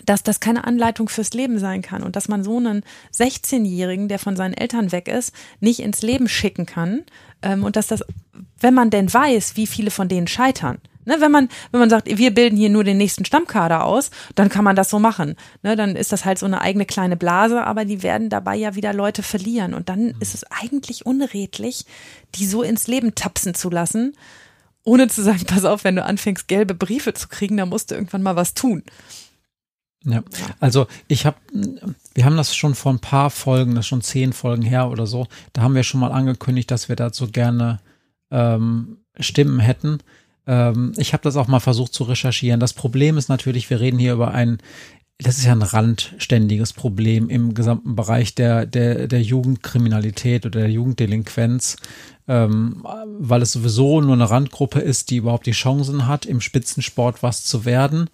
S3: dass das keine Anleitung fürs Leben sein kann und dass man so einen 16-Jährigen, der von seinen Eltern weg ist, nicht ins Leben schicken kann ähm, und dass das, wenn man denn weiß, wie viele von denen scheitern, Ne, wenn man, wenn man sagt, wir bilden hier nur den nächsten Stammkader aus, dann kann man das so machen. Ne, dann ist das halt so eine eigene kleine Blase, aber die werden dabei ja wieder Leute verlieren. Und dann ist es eigentlich unredlich, die so ins Leben tapsen zu lassen, ohne zu sagen, pass auf, wenn du anfängst, gelbe Briefe zu kriegen, dann musst du irgendwann mal was tun.
S2: Ja, also ich habe, wir haben das schon vor ein paar Folgen, das ist schon zehn Folgen her oder so, da haben wir schon mal angekündigt, dass wir dazu gerne ähm, Stimmen hätten. Ähm, ich habe das auch mal versucht zu recherchieren. Das Problem ist natürlich, wir reden hier über ein, das ist ja ein randständiges Problem im gesamten Bereich der, der, der Jugendkriminalität oder der Jugenddelinquenz, ähm, weil es sowieso nur eine Randgruppe ist, die überhaupt die Chancen hat, im Spitzensport was zu werden.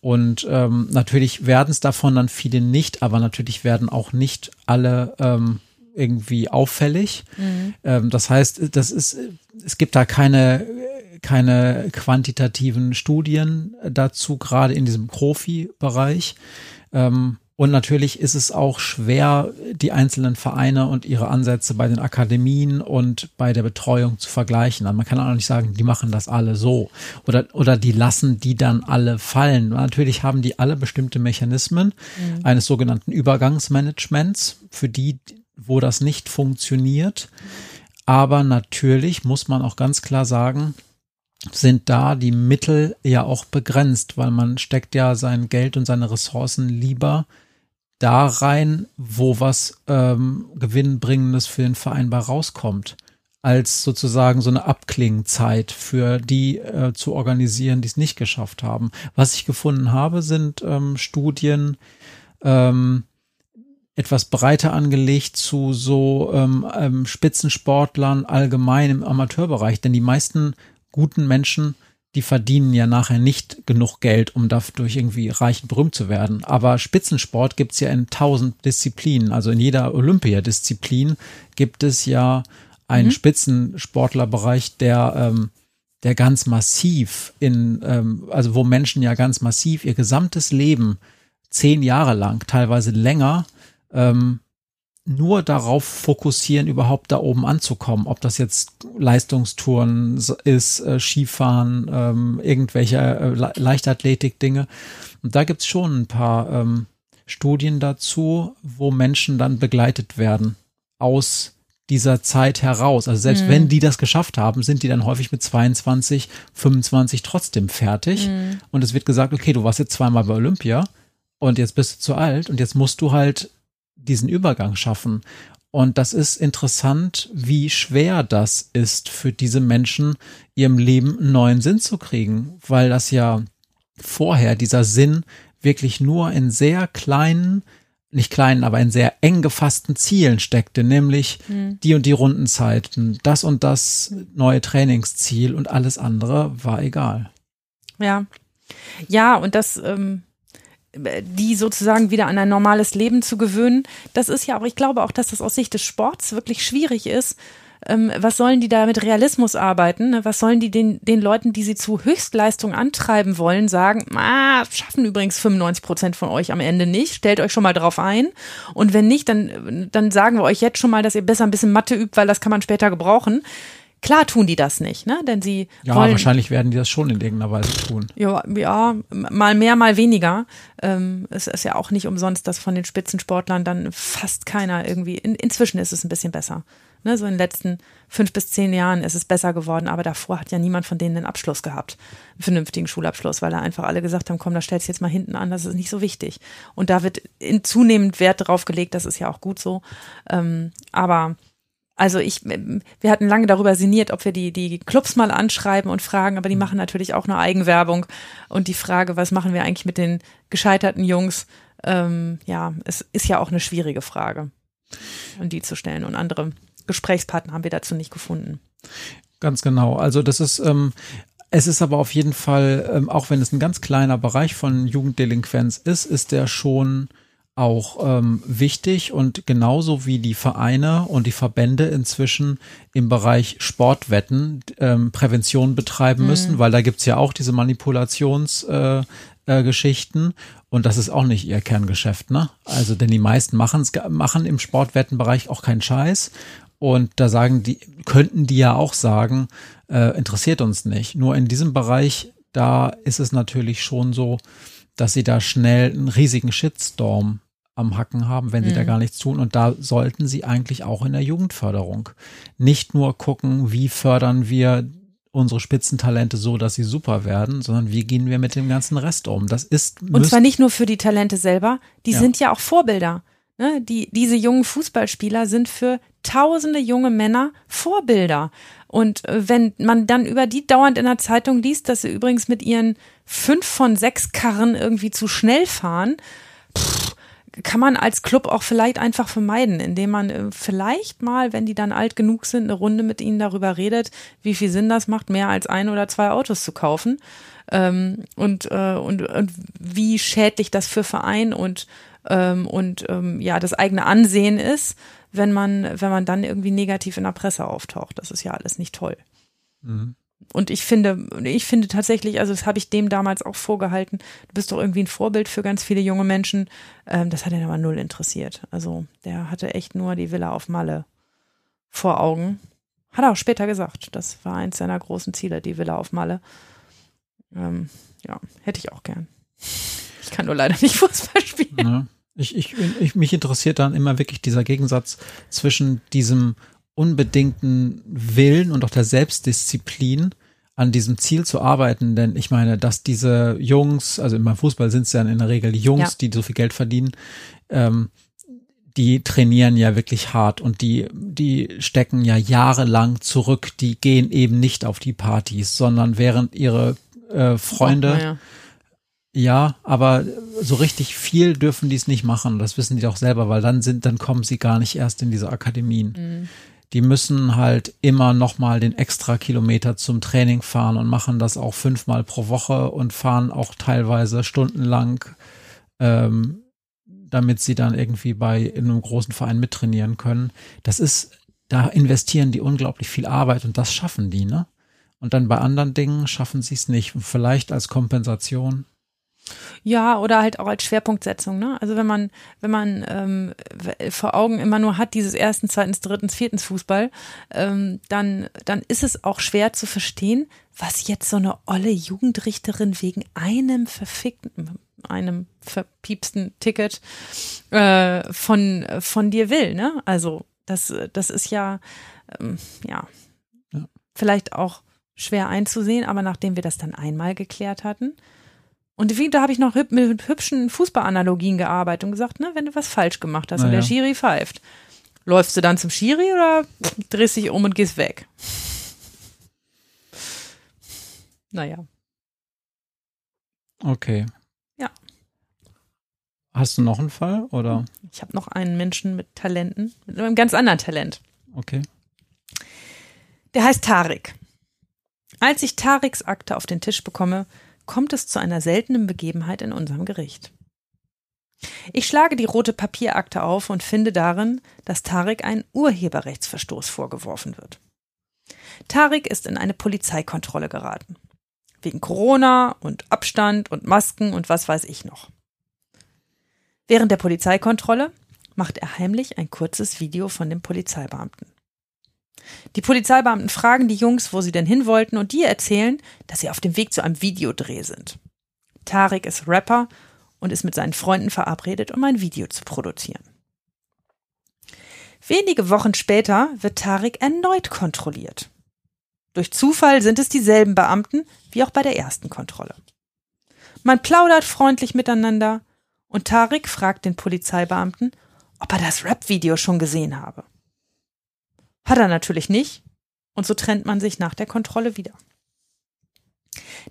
S2: Und ähm, natürlich werden es davon dann viele nicht, aber natürlich werden auch nicht alle ähm, irgendwie auffällig. Mhm. Ähm, das heißt, das ist, es gibt da keine keine quantitativen Studien dazu, gerade in diesem Profi-Bereich. Ähm, und natürlich ist es auch schwer, die einzelnen Vereine und ihre Ansätze bei den Akademien und bei der Betreuung zu vergleichen. Also man kann auch nicht sagen, die machen das alle so oder, oder die lassen die dann alle fallen. Natürlich haben die alle bestimmte Mechanismen mhm. eines sogenannten Übergangsmanagements, für die, wo das nicht funktioniert. Aber natürlich muss man auch ganz klar sagen, sind da die Mittel ja auch begrenzt, weil man steckt ja sein Geld und seine Ressourcen lieber da rein, wo was ähm, Gewinnbringendes für den Verein bei rauskommt, als sozusagen so eine Abklingzeit für die äh, zu organisieren, die es nicht geschafft haben. Was ich gefunden habe, sind ähm, Studien ähm, etwas breiter angelegt zu so ähm, ähm, Spitzensportlern allgemein im Amateurbereich, denn die meisten guten Menschen, die verdienen ja nachher nicht genug Geld, um dadurch irgendwie reich und berühmt zu werden. Aber Spitzensport gibt's ja in tausend Disziplinen. Also in jeder Olympiadisziplin gibt es ja einen mhm. Spitzensportlerbereich, der, ähm, der ganz massiv in, ähm, also wo Menschen ja ganz massiv ihr gesamtes Leben zehn Jahre lang, teilweise länger, ähm, nur darauf fokussieren, überhaupt da oben anzukommen. Ob das jetzt Leistungstouren ist, äh, Skifahren, ähm, irgendwelche äh, Leichtathletik-Dinge. Und da gibt's schon ein paar ähm, Studien dazu, wo Menschen dann begleitet werden aus dieser Zeit heraus. Also selbst mhm. wenn die das geschafft haben, sind die dann häufig mit 22, 25 trotzdem fertig. Mhm. Und es wird gesagt, okay, du warst jetzt zweimal bei Olympia und jetzt bist du zu alt und jetzt musst du halt diesen Übergang schaffen. Und das ist interessant, wie schwer das ist für diese Menschen, ihrem Leben einen neuen Sinn zu kriegen, weil das ja vorher dieser Sinn wirklich nur in sehr kleinen, nicht kleinen, aber in sehr eng gefassten Zielen steckte, nämlich mhm. die und die Rundenzeiten, das und das neue Trainingsziel und alles andere war egal.
S3: Ja. Ja, und das, ähm, die sozusagen wieder an ein normales Leben zu gewöhnen. Das ist ja auch, ich glaube auch, dass das aus Sicht des Sports wirklich schwierig ist. Ähm, was sollen die da mit Realismus arbeiten? Ne? Was sollen die den, den Leuten, die sie zu Höchstleistung antreiben wollen, sagen, ah, schaffen übrigens 95 Prozent von euch am Ende nicht, stellt euch schon mal drauf ein. Und wenn nicht, dann, dann sagen wir euch jetzt schon mal, dass ihr besser ein bisschen Mathe übt, weil das kann man später gebrauchen. Klar tun die das nicht, ne? Denn sie
S2: ja,
S3: wollen,
S2: wahrscheinlich werden die das schon in irgendeiner Weise tun.
S3: Ja, ja, mal mehr, mal weniger. Ähm, es ist ja auch nicht umsonst, dass von den Spitzensportlern dann fast keiner irgendwie. In, inzwischen ist es ein bisschen besser. Ne, so in den letzten fünf bis zehn Jahren ist es besser geworden, aber davor hat ja niemand von denen einen Abschluss gehabt, einen vernünftigen Schulabschluss, weil da einfach alle gesagt haben, komm, da stellst du jetzt mal hinten an, das ist nicht so wichtig. Und da wird in zunehmend Wert drauf gelegt, das ist ja auch gut so. Ähm, aber also ich, wir hatten lange darüber sinniert, ob wir die, die Clubs mal anschreiben und fragen, aber die machen natürlich auch nur Eigenwerbung. Und die Frage, was machen wir eigentlich mit den gescheiterten Jungs? Ähm, ja, es ist ja auch eine schwierige Frage, und die zu stellen. Und andere Gesprächspartner haben wir dazu nicht gefunden.
S2: Ganz genau. Also das ist, ähm, es ist aber auf jeden Fall, ähm, auch wenn es ein ganz kleiner Bereich von Jugenddelinquenz ist, ist der schon auch ähm, wichtig und genauso wie die Vereine und die Verbände inzwischen im Bereich Sportwetten ähm, Prävention betreiben mhm. müssen, weil da gibt's ja auch diese Manipulationsgeschichten äh, äh, Geschichten. und das ist auch nicht ihr Kerngeschäft, ne? Also denn die meisten machen's, machen im Sportwettenbereich auch keinen Scheiß und da sagen die, könnten die ja auch sagen, äh, interessiert uns nicht. Nur in diesem Bereich, da ist es natürlich schon so, dass sie da schnell einen riesigen Shitstorm am Hacken haben, wenn sie mhm. da gar nichts tun. Und da sollten sie eigentlich auch in der Jugendförderung nicht nur gucken, wie fördern wir unsere Spitzentalente so, dass sie super werden, sondern wie gehen wir mit dem ganzen Rest um. Das ist
S3: und zwar nicht nur für die Talente selber, die ja. sind ja auch Vorbilder. Ne? Die, diese jungen Fußballspieler sind für tausende junge Männer Vorbilder. Und äh, wenn man dann über die dauernd in der Zeitung liest, dass sie übrigens mit ihren fünf von sechs Karren irgendwie zu schnell fahren, pff, kann man als Club auch vielleicht einfach vermeiden, indem man äh, vielleicht mal, wenn die dann alt genug sind, eine Runde mit ihnen darüber redet, wie viel Sinn das macht, mehr als ein oder zwei Autos zu kaufen ähm, und, äh, und, und wie schädlich das für Verein und ähm, und ähm, ja das eigene Ansehen ist, wenn man wenn man dann irgendwie negativ in der Presse auftaucht. Das ist ja alles nicht toll. Mhm und ich finde, ich finde tatsächlich, also das habe ich dem damals auch vorgehalten, du bist doch irgendwie ein Vorbild für ganz viele junge Menschen. Ähm, das hat ihn aber null interessiert. Also der hatte echt nur die Villa auf Malle vor Augen. Hat er auch später gesagt. Das war eins seiner großen Ziele, die Villa auf Malle. Ähm, ja, hätte ich auch gern. Ich kann nur leider nicht *laughs* Fußball spielen. Ja.
S2: Ich, ich, ich, mich interessiert dann immer wirklich dieser Gegensatz zwischen diesem unbedingten Willen und auch der Selbstdisziplin an diesem Ziel zu arbeiten, denn ich meine, dass diese Jungs, also im Fußball sind es ja in der Regel die Jungs, ja. die so viel Geld verdienen, ähm, die trainieren ja wirklich hart und die, die stecken ja jahrelang zurück, die gehen eben nicht auf die Partys, sondern während ihre äh, Freunde, ja. ja, aber so richtig viel dürfen die es nicht machen, das wissen die doch selber, weil dann sind, dann kommen sie gar nicht erst in diese Akademien. Mhm die müssen halt immer nochmal den extra Kilometer zum Training fahren und machen das auch fünfmal pro Woche und fahren auch teilweise stundenlang, ähm, damit sie dann irgendwie bei in einem großen Verein mittrainieren können. Das ist, da investieren die unglaublich viel Arbeit und das schaffen die, ne? Und dann bei anderen Dingen schaffen sie es nicht. Vielleicht als Kompensation.
S3: Ja, oder halt auch als Schwerpunktsetzung. Ne? Also wenn man, wenn man ähm, vor Augen immer nur hat, dieses ersten, zweitens, drittens, viertens Fußball, ähm, dann, dann ist es auch schwer zu verstehen, was jetzt so eine olle Jugendrichterin wegen einem verfickten, einem verpiepsten Ticket äh, von, von dir will. Ne? Also das, das ist ja, ähm, ja, ja, vielleicht auch schwer einzusehen, aber nachdem wir das dann einmal geklärt hatten, und wie, da habe ich noch hüb, mit hübschen Fußballanalogien gearbeitet und gesagt, ne, wenn du was falsch gemacht hast Na und der Schiri pfeift, läufst du dann zum Schiri oder drehst dich um und gehst weg? Naja.
S2: Okay.
S3: Ja.
S2: Hast du noch einen Fall oder?
S3: Ich habe noch einen Menschen mit Talenten, mit einem ganz anderen Talent.
S2: Okay.
S3: Der heißt Tarik. Als ich Tariks Akte auf den Tisch bekomme, kommt es zu einer seltenen Begebenheit in unserem Gericht. Ich schlage die rote Papierakte auf und finde darin, dass Tarek ein Urheberrechtsverstoß vorgeworfen wird. Tarek ist in eine Polizeikontrolle geraten. Wegen Corona und Abstand und Masken und was weiß ich noch. Während der Polizeikontrolle macht er heimlich ein kurzes Video von dem Polizeibeamten. Die Polizeibeamten fragen die Jungs, wo sie denn hin wollten, und die erzählen, dass sie auf dem Weg zu einem Videodreh sind. Tarek ist Rapper und ist mit seinen Freunden verabredet, um ein Video zu produzieren. Wenige Wochen später wird Tarek erneut kontrolliert. Durch Zufall sind es dieselben Beamten wie auch bei der ersten Kontrolle. Man plaudert freundlich miteinander und Tarek fragt den Polizeibeamten, ob er das Rap-Video schon gesehen habe. Hat er natürlich nicht und so trennt man sich nach der Kontrolle wieder.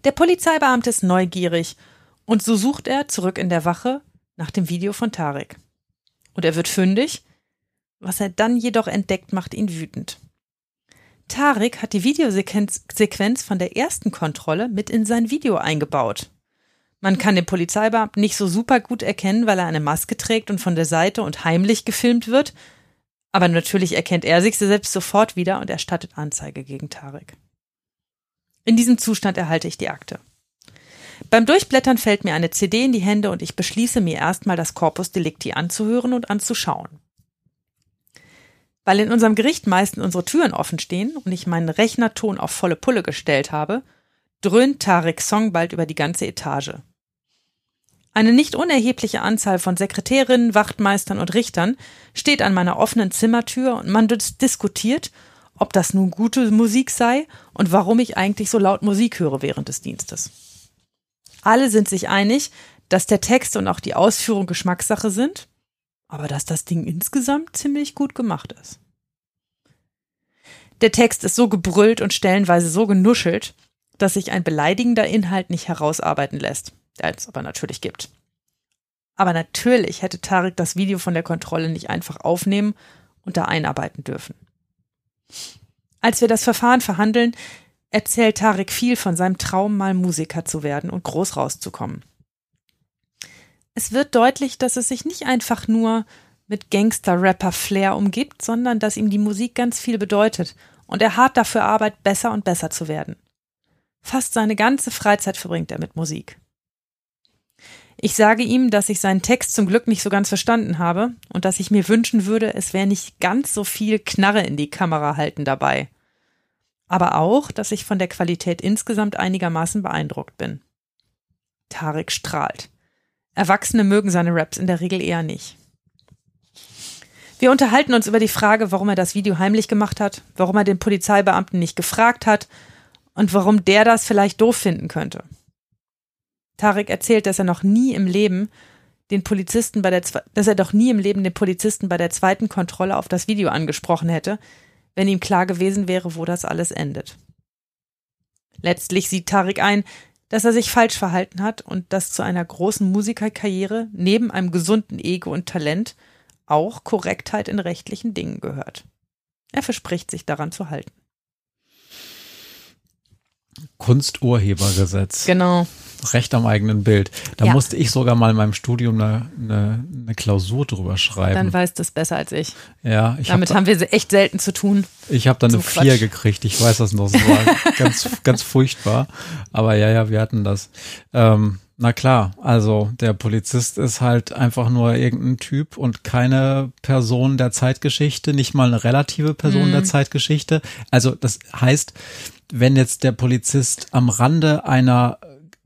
S3: Der Polizeibeamte ist neugierig und so sucht er zurück in der Wache nach dem Video von Tarek. Und er wird fündig, was er dann jedoch entdeckt, macht ihn wütend. Tarek hat die Videosequenz von der ersten Kontrolle mit in sein Video eingebaut. Man kann den Polizeibeamten nicht so super gut erkennen, weil er eine Maske trägt und von der Seite und heimlich gefilmt wird. Aber natürlich erkennt er sich selbst sofort wieder und erstattet Anzeige gegen Tarek. In diesem Zustand erhalte ich die Akte. Beim Durchblättern fällt mir eine CD in die Hände und ich beschließe mir erstmal das Corpus Delicti anzuhören und anzuschauen. Weil in unserem Gericht meistens unsere Türen offen stehen und ich meinen Rechnerton auf volle Pulle gestellt habe, dröhnt Tareks Song bald über die ganze Etage. Eine nicht unerhebliche Anzahl von Sekretärinnen, Wachtmeistern und Richtern steht an meiner offenen Zimmertür und man diskutiert, ob das nun gute Musik sei und warum ich eigentlich so laut Musik höre während des Dienstes. Alle sind sich einig, dass der Text und auch die Ausführung Geschmackssache sind, aber dass das Ding insgesamt ziemlich gut gemacht ist. Der Text ist so gebrüllt und stellenweise so genuschelt, dass sich ein beleidigender Inhalt nicht herausarbeiten lässt es aber natürlich gibt. Aber natürlich hätte Tarek das Video von der Kontrolle nicht einfach aufnehmen und da einarbeiten dürfen. Als wir das Verfahren verhandeln, erzählt Tarek viel von seinem Traum, mal Musiker zu werden und groß rauszukommen. Es wird deutlich, dass es sich nicht einfach nur mit Gangster-Rapper-Flair umgibt, sondern dass ihm die Musik ganz viel bedeutet und er hart dafür arbeitet, besser und besser zu werden. Fast seine ganze Freizeit verbringt er mit Musik. Ich sage ihm, dass ich seinen Text zum Glück nicht so ganz verstanden habe und dass ich mir wünschen würde, es wäre nicht ganz so viel Knarre in die Kamera halten dabei. Aber auch, dass ich von der Qualität insgesamt einigermaßen beeindruckt bin. Tarek strahlt. Erwachsene mögen seine Raps in der Regel eher nicht. Wir unterhalten uns über die Frage, warum er das Video heimlich gemacht hat, warum er den Polizeibeamten nicht gefragt hat und warum der das vielleicht doof finden könnte. Tarek erzählt, dass er noch nie im Leben den Polizisten bei der, dass er doch nie im Leben den Polizisten bei der zweiten Kontrolle auf das Video angesprochen hätte, wenn ihm klar gewesen wäre, wo das alles endet. Letztlich sieht Tarek ein, dass er sich falsch verhalten hat und dass zu einer großen Musikerkarriere neben einem gesunden Ego und Talent auch Korrektheit in rechtlichen Dingen gehört. Er verspricht sich daran zu halten.
S2: Kunsturhebergesetz.
S3: Genau.
S2: Recht am eigenen Bild. Da
S3: Ja.
S2: musste ich sogar mal in meinem Studium eine, eine, eine Klausur drüber schreiben.
S3: Dann weißt du es besser als ich.
S2: ja, ich
S3: Damit
S2: habe
S3: haben wir echt selten zu tun.
S2: ich hab da eine
S3: zum
S2: 4
S3: Quatsch.
S2: gekriegt. Ich weiß das noch. Das war *laughs* ganz, ganz furchtbar. Aber ja, ja, wir hatten das. Ähm, na klar, also der Polizist ist halt einfach nur irgendein Typ und keine Person der Zeitgeschichte, nicht mal eine relative Person
S3: Mhm.
S2: der Zeitgeschichte. Also das heißt, wenn jetzt der Polizist am Rande einer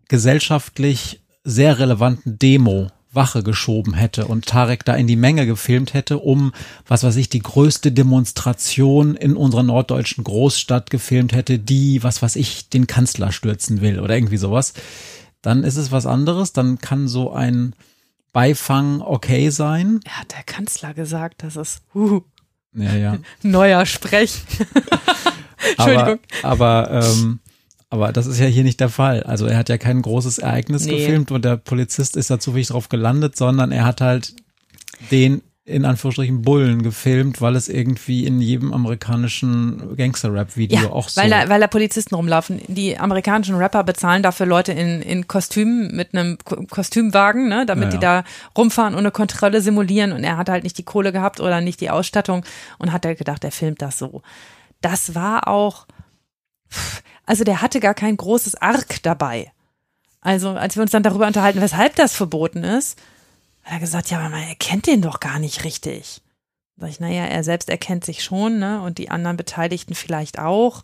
S2: gesellschaftlich sehr relevanten Demo Wache geschoben hätte und Tarek da in die Menge gefilmt hätte, um, was weiß ich, die größte Demonstration in unserer norddeutschen Großstadt gefilmt hätte, die, was weiß ich, den Kanzler stürzen will oder irgendwie sowas, dann ist es was anderes, dann kann so ein Beifang okay sein.
S3: Er hat der Kanzler gesagt, das ist uh,
S2: Ja, ja. *laughs*
S3: neuer Sprech. *laughs* Entschuldigung.
S2: Aber, aber, ähm, aber das ist ja hier nicht der Fall. Also er hat ja kein großes Ereignis
S3: Nee.
S2: gefilmt und der Polizist ist da zufällig drauf gelandet, sondern er hat halt den in Anführungsstrichen Bullen gefilmt, weil es irgendwie in jedem amerikanischen Gangster-Rap-Video
S3: Ja,
S2: auch so.
S3: weil, da, weil da Polizisten rumlaufen. Die amerikanischen Rapper bezahlen dafür Leute in, in Kostümen mit einem Ko Kostümwagen, ne, damit
S2: Ja,
S3: die
S2: ja.
S3: da rumfahren und eine Kontrolle simulieren. Und er hat halt nicht die Kohle gehabt oder nicht die Ausstattung und hat er gedacht, er filmt das so. Das war auch, also der hatte gar kein großes Arc dabei. Also als wir uns dann darüber unterhalten, weshalb das verboten ist, hat er gesagt, ja, aber man erkennt den doch gar nicht richtig. Sag ich, naja, er selbst erkennt sich schon, ne? Und die anderen Beteiligten vielleicht auch.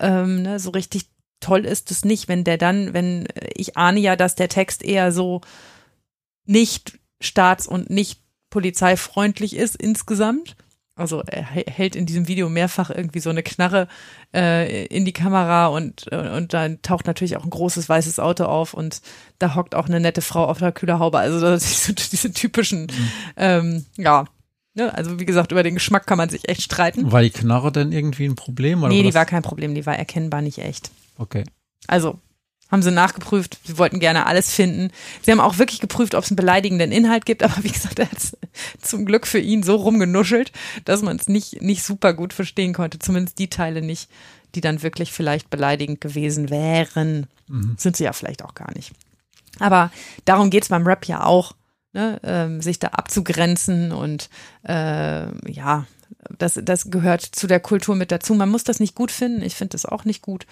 S3: Ähm, ne? So richtig toll ist es nicht, wenn der dann, wenn ich ahne ja, dass der Text eher so nicht staats- und nicht polizeifreundlich ist insgesamt. Also er hält in diesem Video mehrfach irgendwie so eine Knarre äh, in die Kamera und, und dann taucht natürlich auch ein großes weißes Auto auf und da hockt auch eine nette Frau auf der Kühlerhaube. Also diese, *laughs* diese typischen, mhm. ähm, ja, ne? also wie gesagt, über den Geschmack kann man sich echt streiten.
S2: War die Knarre denn irgendwie ein Problem?
S3: Oder nee, die war kein Problem, die war erkennbar nicht echt.
S2: Okay.
S3: Also haben sie nachgeprüft. Sie wollten gerne alles finden. Sie haben auch wirklich geprüft, ob es einen beleidigenden Inhalt gibt. Aber wie gesagt, er hat zum Glück für ihn so rumgenuschelt, dass man es nicht, nicht super gut verstehen konnte. Zumindest die Teile nicht, die dann wirklich vielleicht beleidigend gewesen wären. Mhm. Sind sie ja vielleicht auch gar nicht. Aber darum geht's beim Rap ja auch, ne? ähm, sich da abzugrenzen und äh, ja, das, das gehört zu der Kultur mit dazu. Man muss das nicht gut finden. Ich finde das auch nicht gut.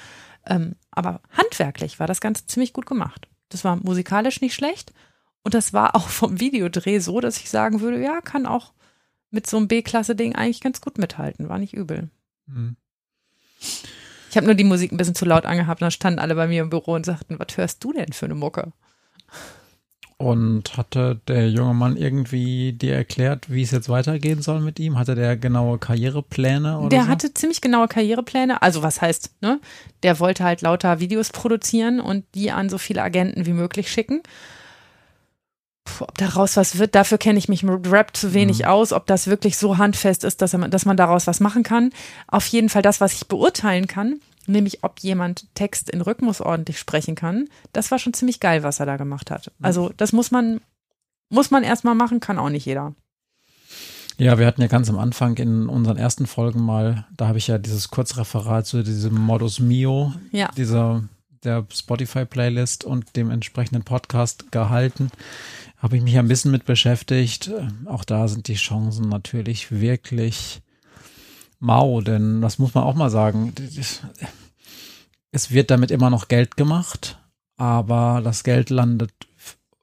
S3: Ähm, aber handwerklich war das Ganze ziemlich gut gemacht. Das war musikalisch nicht schlecht. Und das war *laughs* auch vom Videodreh so, dass ich sagen würde, ja, kann auch mit so einem B-Klasse-Ding eigentlich ganz gut mithalten. War nicht übel. Mhm. Ich habe nur die Musik ein bisschen zu laut angehabt und dann standen alle bei mir im Büro und sagten, was hörst du denn für eine Mucke?
S2: Und hatte der junge Mann irgendwie dir erklärt, wie es jetzt weitergehen soll mit ihm? Hatte der genaue Karrierepläne? Oder
S3: der
S2: so?
S3: hatte ziemlich genaue Karrierepläne. Also was heißt, ne? Der wollte halt lauter Videos produzieren und die an so viele Agenten wie möglich schicken. Puh, ob daraus was wird, dafür kenne ich mich mit Rap zu wenig mhm. aus, ob das wirklich so handfest ist, dass, dass man daraus was machen kann. Auf jeden Fall das, was ich beurteilen kann, nämlich ob jemand Text in Rhythmus ordentlich sprechen kann. Das war schon ziemlich geil, was er da gemacht hat. Also das muss man, muss man erstmal machen, kann auch nicht jeder.
S2: Ja, wir hatten ja ganz am Anfang in unseren ersten Folgen mal, da habe ich ja dieses Kurzreferat zu diesem Modus Mio, ja. dieser der Spotify-Playlist und dem entsprechenden Podcast gehalten. Habe ich mich ein bisschen mit beschäftigt. Auch da sind die Chancen natürlich wirklich mau, denn das muss man auch mal sagen. Es wird damit immer noch Geld gemacht, aber das Geld landet,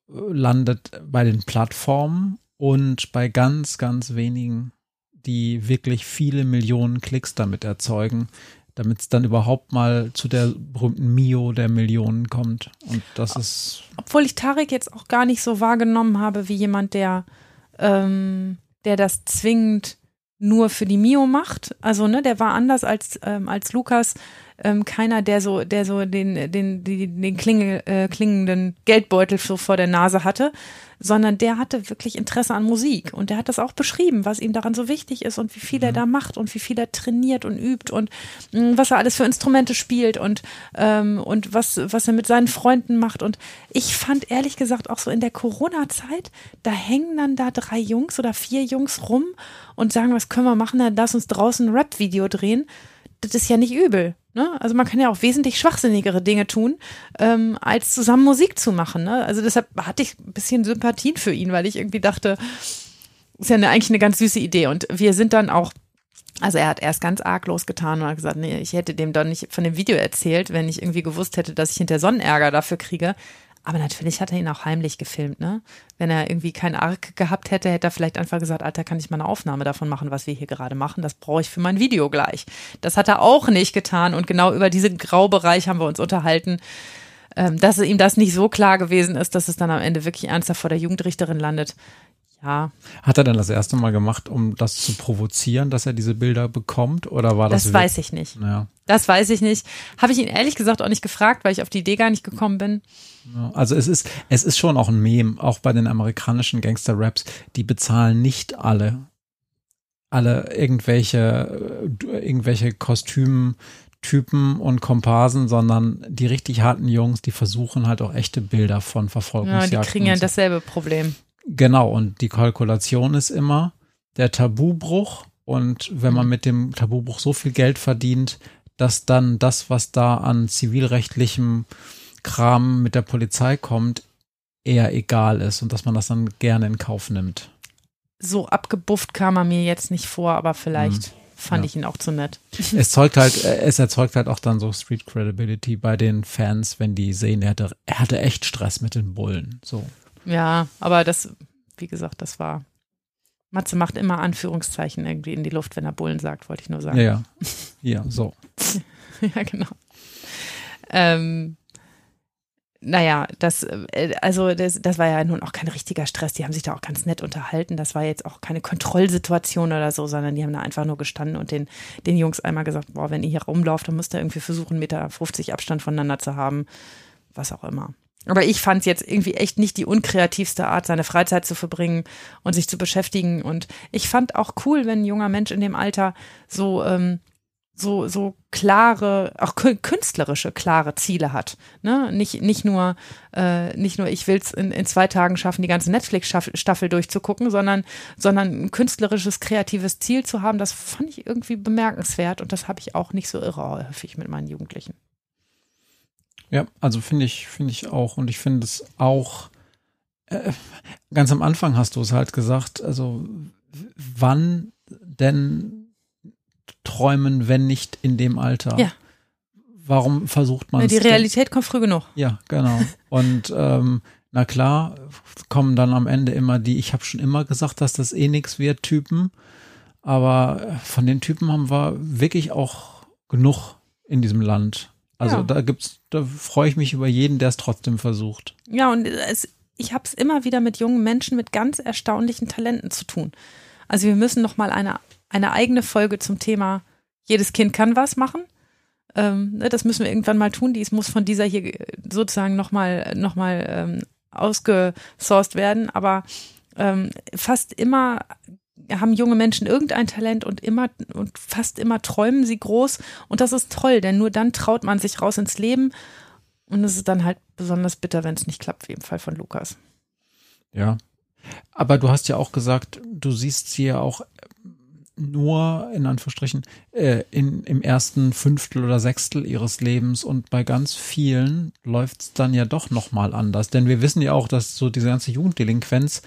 S2: landet bei den Plattformen und bei ganz, ganz wenigen, die wirklich viele Millionen Klicks damit erzeugen, damit es dann überhaupt mal zu der berühmten Mio der Millionen kommt. Und das ist.
S3: Obwohl ich Tarek jetzt auch gar nicht so wahrgenommen habe wie jemand, der, ähm, der das zwingend nur für die Mio macht. Also, ne, der war anders als, ähm, als Lukas. Ähm, keiner, der so, der so den, den, den, den klinge, äh, klingenden Geldbeutel so vor der Nase hatte, sondern der hatte wirklich Interesse an Musik. Und der hat das auch beschrieben, was ihm daran so wichtig ist und wie viel er mhm. da macht und wie viel er trainiert und übt und mh, mm, was er alles für Instrumente spielt und, ähm, und was, was er mit seinen Freunden macht. Und ich fand ehrlich gesagt auch so in der Corona-Zeit, da hängen dann da drei Jungs oder vier Jungs rum und sagen, was können wir machen? Dann lass uns draußen ein Rap-Video drehen. Das ist ja nicht übel. Ne? Also man kann ja auch wesentlich schwachsinnigere Dinge tun, ähm, als zusammen Musik zu machen. Ne? Also deshalb hatte ich ein bisschen Sympathien für ihn, weil ich irgendwie dachte, ist ja eine, eigentlich eine ganz süße Idee. Und wir sind dann auch also er hat erst ganz arglos getan und hat gesagt, nee, ich hätte dem doch nicht von dem Video erzählt, wenn ich irgendwie gewusst hätte, dass ich hinter Sonnenärger dafür kriege. Aber natürlich hat er ihn auch heimlich gefilmt, ne? Wenn er irgendwie kein Arc gehabt hätte, hätte er vielleicht einfach gesagt, Alter, kann ich mal eine Aufnahme davon machen, was wir hier gerade machen? Das brauche ich für mein Video gleich. Das hat er auch nicht getan und genau über diesen Graubereich haben wir uns unterhalten, ähm, dass ihm das nicht so klar gewesen ist, dass es dann am Ende wirklich ernsthaft vor der Jugendrichterin landet. Ja.
S2: Hat er dann das erste Mal gemacht, um das zu provozieren, dass er diese Bilder bekommt? Oder war das?
S3: Das weiß ich nicht.
S2: Ja.
S3: Das weiß ich nicht. Habe ich ihn ehrlich gesagt auch nicht gefragt, weil ich auf die Idee gar nicht gekommen bin.
S2: Also es ist, es ist schon auch ein Mem, auch bei den amerikanischen Gangster-Raps, die bezahlen nicht alle, alle irgendwelche, irgendwelche Kostümtypen und Komparsen, sondern die richtig harten Jungs, die versuchen halt auch echte Bilder von Verfolgungsjagden.
S3: Ja, die kriegen ja dasselbe Problem.
S2: Genau, und die Kalkulation ist immer der Tabubruch. Und wenn man mit dem Tabubruch so viel Geld verdient, dass dann das, was da an zivilrechtlichem Kram mit der Polizei kommt, eher egal ist und dass man das dann gerne in Kauf nimmt.
S3: So abgebufft kam er mir jetzt nicht vor, aber vielleicht hm, fand ja. ich ihn auch zu nett.
S2: Es *laughs* zeugt halt, äh, es erzeugt halt auch dann so Street Credibility bei den Fans, wenn die sehen, er hatte, er hatte echt Stress mit den Bullen. So.
S3: Ja, aber das, wie gesagt, das war. Matze macht immer Anführungszeichen irgendwie in die Luft, wenn er Bullen sagt, wollte ich nur sagen.
S2: Ja, ja. Ja, so. *laughs*
S3: ja, genau. Ähm, naja, das, äh, also das, das war ja nun auch kein richtiger Stress. Die haben sich da auch ganz nett unterhalten. Das war jetzt auch keine Kontrollsituation oder so, sondern die haben da einfach nur gestanden und den, den Jungs einmal gesagt, boah, wenn ihr hier rumlauft, dann müsst ihr irgendwie versuchen, 1,50 Meter Abstand voneinander zu haben. Was auch immer. Aber ich fand es jetzt irgendwie echt nicht die unkreativste Art, seine Freizeit zu verbringen und sich zu beschäftigen. Und ich fand auch cool, wenn ein junger Mensch in dem Alter so ähm, so, so klare, auch künstlerische, klare Ziele hat. Ne? Nicht, nicht nur, äh, nicht nur, ich will es in, in zwei Tagen schaffen, die ganze Netflix-Staffel durchzugucken, sondern, sondern ein künstlerisches, kreatives Ziel zu haben, das fand ich irgendwie bemerkenswert und das habe ich auch nicht so irre häufig mit meinen Jugendlichen.
S2: Ja, also finde ich, finde ich auch und ich finde es auch, äh, ganz am Anfang hast du es halt gesagt, also wann denn träumen, wenn nicht in dem Alter?
S3: Ja.
S2: Warum versucht man
S3: es? Die Realität denn? kommt früh genug.
S2: Ja, genau. Und ähm, na klar, kommen dann am Ende immer die, ich habe schon immer gesagt, dass das eh nichts wird, Typen. Aber von den Typen haben wir wirklich auch genug in diesem Land. Also ja. da gibt's, da freue ich mich über jeden, der es trotzdem versucht.
S3: Ja, und es, ich habe es immer wieder mit jungen Menschen mit ganz erstaunlichen Talenten zu tun. Also wir müssen noch mal eine eine eigene Folge zum Thema jedes Kind kann was machen. Ähm, ne, das müssen wir irgendwann mal tun. Dies muss von dieser hier sozusagen nochmal noch mal, ähm, ausgesourced werden. Aber ähm, fast immer haben junge Menschen irgendein Talent und immer und fast immer träumen sie groß. Und das ist toll, denn nur dann traut man sich raus ins Leben. Und es ist dann halt besonders bitter, wenn es nicht klappt, wie im Fall von Lukas.
S2: Ja. Aber du hast ja auch gesagt, du siehst sie ja auch nur in Anführungsstrichen äh, in, im ersten Fünftel oder Sechstel ihres Lebens und bei ganz vielen läuft es dann ja doch nochmal anders. Denn wir wissen ja auch, dass so diese ganze Jugenddelinquenz,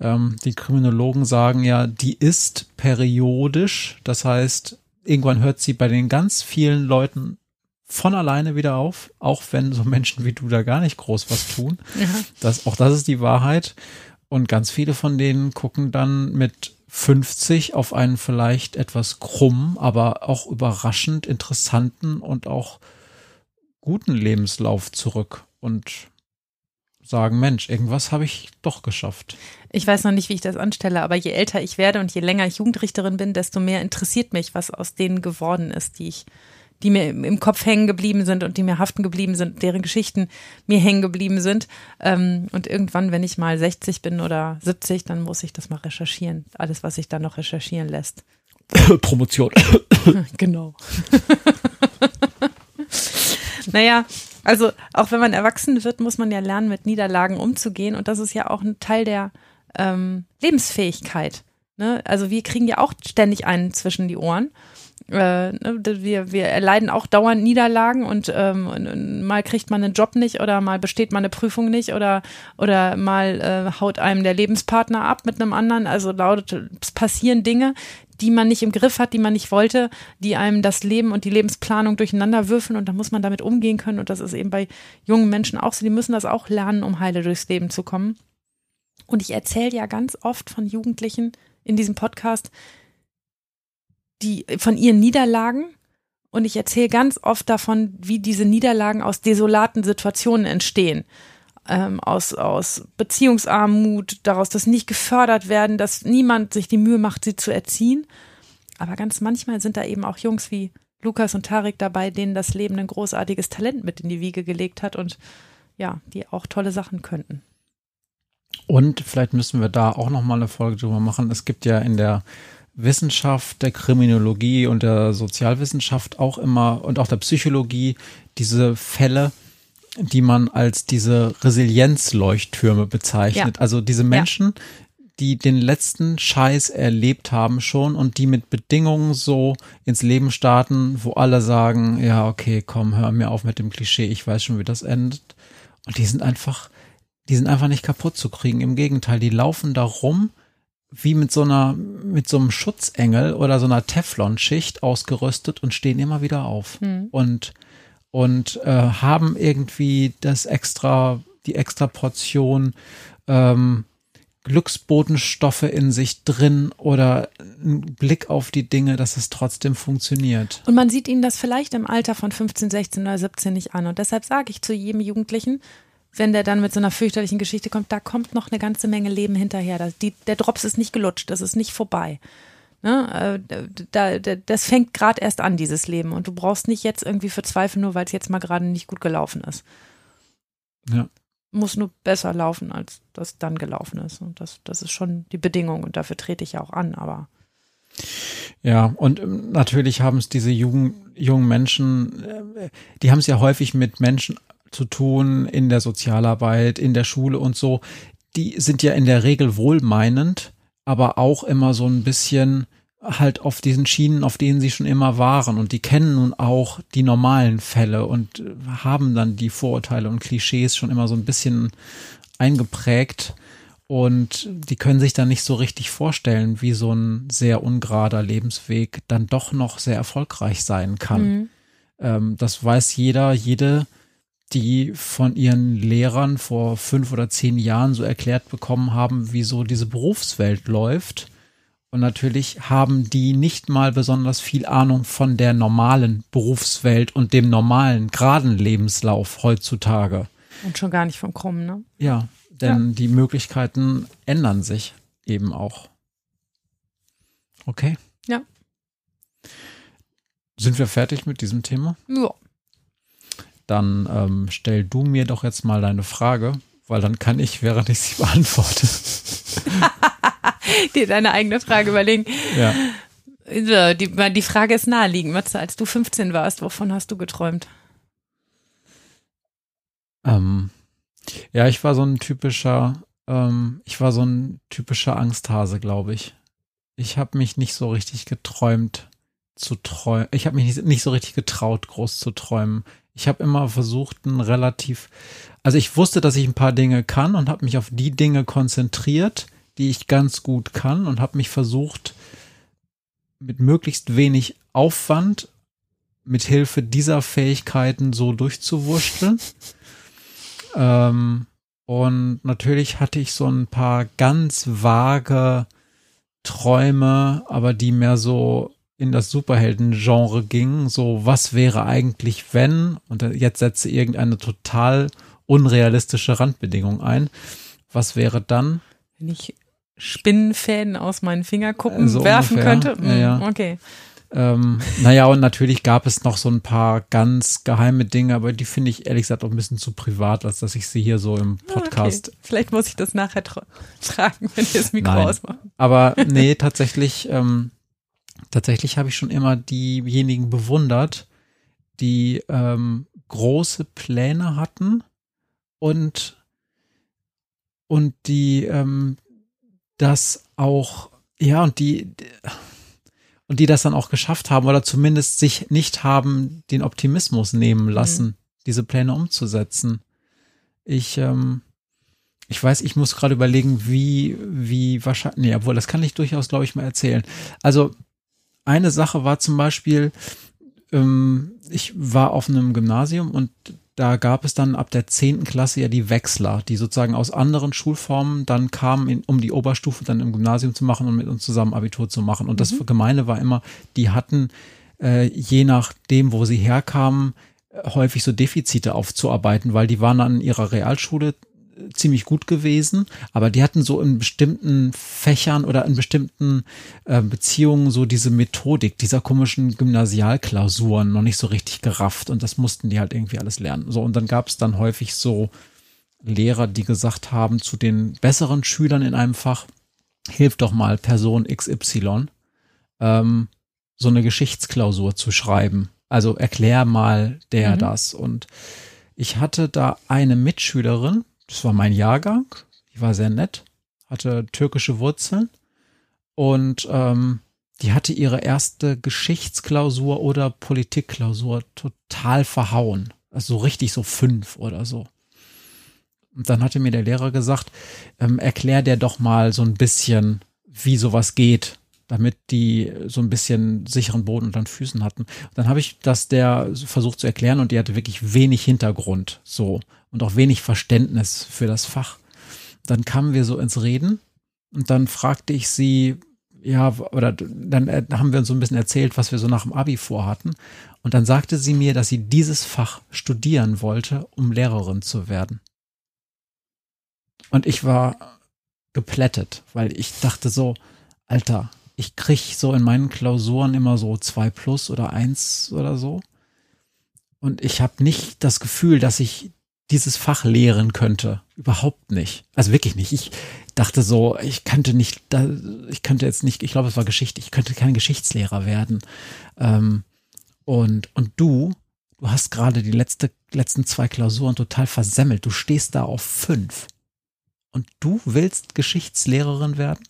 S2: ähm, die Kriminologen sagen ja, die ist periodisch. Das heißt, irgendwann hört sie bei den ganz vielen Leuten von alleine wieder auf, auch wenn so Menschen wie du da gar nicht groß was tun. Ja. Das, auch das ist die Wahrheit. Und ganz viele von denen gucken dann mit 50 auf einen vielleicht etwas krumm, aber auch überraschend interessanten und auch guten Lebenslauf zurück und sagen, Mensch, irgendwas habe ich doch geschafft.
S3: Ich weiß noch nicht, wie ich das anstelle, aber je älter ich werde und je länger ich Jugendrichterin bin, desto mehr interessiert mich, was aus denen geworden ist, die ich die mir im Kopf hängen geblieben sind und die mir haften geblieben sind, deren Geschichten mir hängen geblieben sind. Ähm, und irgendwann, wenn ich mal 60 bin oder 70, dann muss ich das mal recherchieren. Alles, was sich da noch recherchieren lässt. *laughs*
S2: Promotion. *laughs*
S3: genau. *laughs* naja, also auch wenn man erwachsen wird, muss man ja lernen, mit Niederlagen umzugehen. Und das ist ja auch ein Teil der ähm, Lebensfähigkeit. Ne? Also wir kriegen ja auch ständig einen zwischen die Ohren äh, ne, wir, wir erleiden auch dauernd Niederlagen und ähm, mal kriegt man einen Job nicht oder mal besteht man eine Prüfung nicht oder, oder mal äh, haut einem der Lebenspartner ab mit einem anderen. Also laut, es passieren Dinge, die man nicht im Griff hat, die man nicht wollte, die einem das Leben und die Lebensplanung durcheinander würfeln und da muss man damit umgehen können und das ist eben bei jungen Menschen auch so, die müssen das auch lernen, um heile durchs Leben zu kommen. Und ich erzähle ja ganz oft von Jugendlichen in diesem Podcast, die, von ihren Niederlagen. Und ich erzähle ganz oft davon, wie diese Niederlagen aus desolaten Situationen entstehen. Ähm, aus, aus Beziehungsarmut, daraus, dass nicht gefördert werden, dass niemand sich die Mühe macht, sie zu erziehen. Aber ganz manchmal sind da eben auch Jungs wie Lukas und Tarek dabei, denen das Leben ein großartiges Talent mit in die Wiege gelegt hat und ja, die auch tolle Sachen könnten.
S2: Und vielleicht müssen wir da auch noch mal eine Folge drüber machen. Es gibt ja in der Wissenschaft, der Kriminologie und der Sozialwissenschaft auch immer und auch der Psychologie diese Fälle, die man als diese Resilienzleuchttürme bezeichnet. Ja. Also diese Menschen, ja. die den letzten Scheiß erlebt haben schon und die mit Bedingungen so ins Leben starten, wo alle sagen, ja, okay, komm, hör mir auf mit dem Klischee, ich weiß schon, wie das endet. Und die sind einfach, die sind einfach nicht kaputt zu kriegen. Im Gegenteil, die laufen da rum, wie mit so einer, mit so einem Schutzengel oder so einer Teflonschicht ausgerüstet und stehen immer wieder auf mhm. und, und äh, haben irgendwie das extra, die extra Portion ähm, Glücksbotenstoffe in sich drin oder ein Blick auf die Dinge, dass es trotzdem funktioniert.
S3: Und man sieht ihnen das vielleicht im Alter von 15, 16 oder 17 nicht an. Und deshalb sage ich zu jedem Jugendlichen, wenn der dann mit so einer fürchterlichen Geschichte kommt, da kommt noch eine ganze Menge Leben hinterher. Das, die, der Drops ist nicht gelutscht, das ist nicht vorbei. Ne? Äh, da, da, das fängt gerade erst an, dieses Leben. Und du brauchst nicht jetzt irgendwie verzweifeln, nur weil es jetzt mal gerade nicht gut gelaufen ist.
S2: Ja.
S3: Muss nur besser laufen, als das dann gelaufen ist. Und das, das ist schon die Bedingung und dafür trete ich ja auch an, aber.
S2: Ja, und ähm, natürlich haben es diese jungen, jungen Menschen, äh, die haben es ja häufig mit Menschen zu tun in der Sozialarbeit, in der Schule und so. Die sind ja in der Regel wohlmeinend, aber auch immer so ein bisschen halt auf diesen Schienen, auf denen sie schon immer waren. Und die kennen nun auch die normalen Fälle und haben dann die Vorurteile und Klischees schon immer so ein bisschen eingeprägt. Und die können sich dann nicht so richtig vorstellen, wie so ein sehr ungerader Lebensweg dann doch noch sehr erfolgreich sein kann. Mhm. Ähm, das weiß jeder, jede, die von ihren Lehrern vor fünf oder zehn Jahren so erklärt bekommen haben, wie so diese Berufswelt läuft. Und natürlich haben die nicht mal besonders viel Ahnung von der normalen Berufswelt und dem normalen, geraden Lebenslauf heutzutage.
S3: Und schon gar nicht vom Krummen, ne?
S2: Ja, denn ja. die Möglichkeiten ändern sich eben auch. Okay.
S3: Ja.
S2: Sind wir fertig mit diesem Thema?
S3: Ja.
S2: Dann ähm, stell du mir doch jetzt mal deine Frage, weil dann kann ich, während ich sie *laughs* beantworte,
S3: dir deine eigene Frage überlegen.
S2: Ja.
S3: So, die, die Frage ist naheliegend. Matze, als du 15 warst, wovon hast du geträumt?
S2: Ähm, ja, ich war so ein typischer, ähm, ich war so ein typischer Angsthase, glaube ich. Ich habe mich nicht so richtig geträumt zu träumen. Ich habe mich nicht, nicht so richtig getraut, groß zu träumen. Ich habe immer versucht, ein relativ, also ich wusste, dass ich ein paar Dinge kann und habe mich auf die Dinge konzentriert, die ich ganz gut kann und habe mich versucht, mit möglichst wenig Aufwand mit Hilfe dieser Fähigkeiten so durchzuwurschteln. *laughs* Ähm, und natürlich hatte ich so ein paar ganz vage Träume, aber die mehr so in das Superhelden-Genre gingen. So, was wäre eigentlich, wenn? Und jetzt setze irgendeine total unrealistische Randbedingung ein. Was wäre dann?
S3: Wenn ich Spinnenfäden aus meinen Fingerkuppen so werfen ungefähr. könnte?
S2: Hm, ja, ja.
S3: Okay.
S2: Ähm, naja, und natürlich gab es noch so ein paar ganz geheime Dinge, aber die finde ich ehrlich gesagt auch ein bisschen zu privat, als dass ich sie hier so im ah, Podcast. Okay.
S3: Vielleicht muss ich das nachher *laughs* tragen, wenn wir das Mikro Nein. ausmachen.
S2: Aber nee, tatsächlich, ähm, tatsächlich habe ich schon immer diejenigen bewundert, die ähm, große Pläne hatten und und die ähm, das auch ja und die und die das dann auch geschafft haben oder zumindest sich nicht haben den Optimismus nehmen lassen, mhm. diese Pläne umzusetzen. Ich, ähm, ich weiß, ich muss gerade überlegen, wie, wie wahrscheinlich, nee, obwohl, das kann ich durchaus, glaube ich, mal erzählen. Also, eine Sache war zum Beispiel, ähm, ich war auf einem Gymnasium und da gab es dann ab der zehnten Klasse ja die Wechsler, die sozusagen aus anderen Schulformen dann kamen, in, um die Oberstufe dann im Gymnasium zu machen und mit uns zusammen Abitur zu machen. Und mhm. das Gemeine war immer, die hatten äh, je nachdem, wo sie herkamen, häufig so Defizite aufzuarbeiten, weil die waren an ihrer Realschule ziemlich gut gewesen, aber die hatten so in bestimmten Fächern oder in bestimmten äh, Beziehungen so diese Methodik dieser komischen Gymnasialklausuren noch nicht so richtig gerafft und das mussten die halt irgendwie alles lernen. So und dann gab es dann häufig so Lehrer, die gesagt haben zu den besseren Schülern in einem Fach, hilf doch mal Person XY, ähm, so eine Geschichtsklausur zu schreiben. Also erklär mal der mhm. das und ich hatte da eine Mitschülerin, das war mein Jahrgang. Die war sehr nett, hatte türkische Wurzeln und ähm, die hatte ihre erste Geschichtsklausur oder Politikklausur total verhauen. Also so richtig so fünf oder so. Und dann hatte mir der Lehrer gesagt, ähm, erklär der doch mal so ein bisschen, wie sowas geht, damit die so ein bisschen sicheren Boden unter den Füßen hatten. Und dann habe ich das der versucht zu erklären und die hatte wirklich wenig Hintergrund so und auch wenig Verständnis für das Fach. Dann kamen wir so ins Reden und dann fragte ich sie, ja, oder dann haben wir uns so ein bisschen erzählt, was wir so nach dem Abi vorhatten. Und dann sagte sie mir, dass sie dieses Fach studieren wollte, um Lehrerin zu werden. Und ich war geplättet, weil ich dachte so, Alter, ich krieg so in meinen Klausuren immer so zwei plus oder eins oder so. Und ich habe nicht das Gefühl, dass ich dieses Fach lehren könnte. Überhaupt nicht. Also wirklich nicht. Ich dachte so, ich könnte nicht, ich könnte jetzt nicht, ich glaube, es war Geschichte, ich könnte kein Geschichtslehrer werden. Ähm, und, und du, du hast gerade die letzte, letzten zwei Klausuren total versemmelt. Du stehst da auf fünf. Und du willst Geschichtslehrerin werden?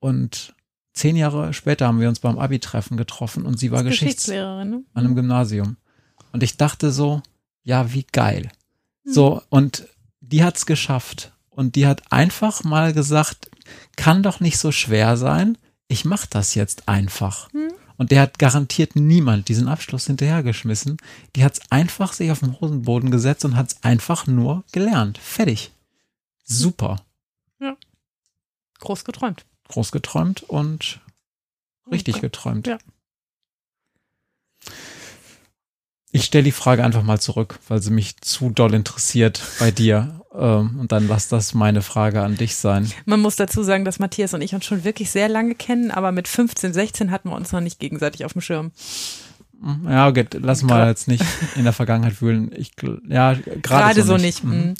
S2: Und zehn Jahre später haben wir uns beim Abi-Treffen getroffen und sie war Geschichtslehrerin ne? an einem Gymnasium. Und ich dachte so, ja, wie geil. Hm. So, und die hat's geschafft. Und die hat einfach mal gesagt, kann doch nicht so schwer sein. Ich mach das jetzt einfach. Hm. Und der hat garantiert niemand diesen Abschluss hinterhergeschmissen. Die hat's einfach sich auf den Hosenboden gesetzt und hat's einfach nur gelernt. Fertig. Super.
S3: Ja. Groß geträumt.
S2: Groß geträumt und richtig okay. geträumt. Ja. Ich stelle die Frage einfach mal zurück, weil sie mich zu doll interessiert bei dir. Ähm, und dann lass das meine Frage an dich sein.
S3: Man muss dazu sagen, dass Matthias und ich uns schon wirklich sehr lange kennen, aber mit 15, 16 hatten wir uns noch nicht gegenseitig auf dem Schirm.
S2: Ja, okay, lass mal jetzt nicht in der Vergangenheit wühlen. Ich, ja, gerade so, so nicht. nicht. Mhm.
S3: mhm.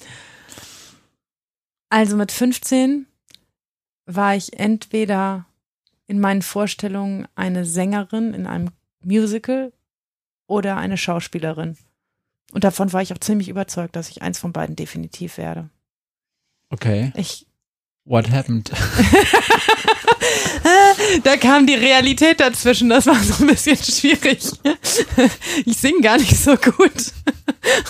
S3: Also mit 15 war ich entweder in meinen Vorstellungen eine Sängerin in einem Musical oder eine Schauspielerin. Und davon war ich auch ziemlich überzeugt, dass ich eins von beiden definitiv werde.
S2: Okay.
S3: Ich.
S2: What happened? *laughs*
S3: da kam die Realität dazwischen. Das war so ein bisschen schwierig. Ich singe gar nicht so gut.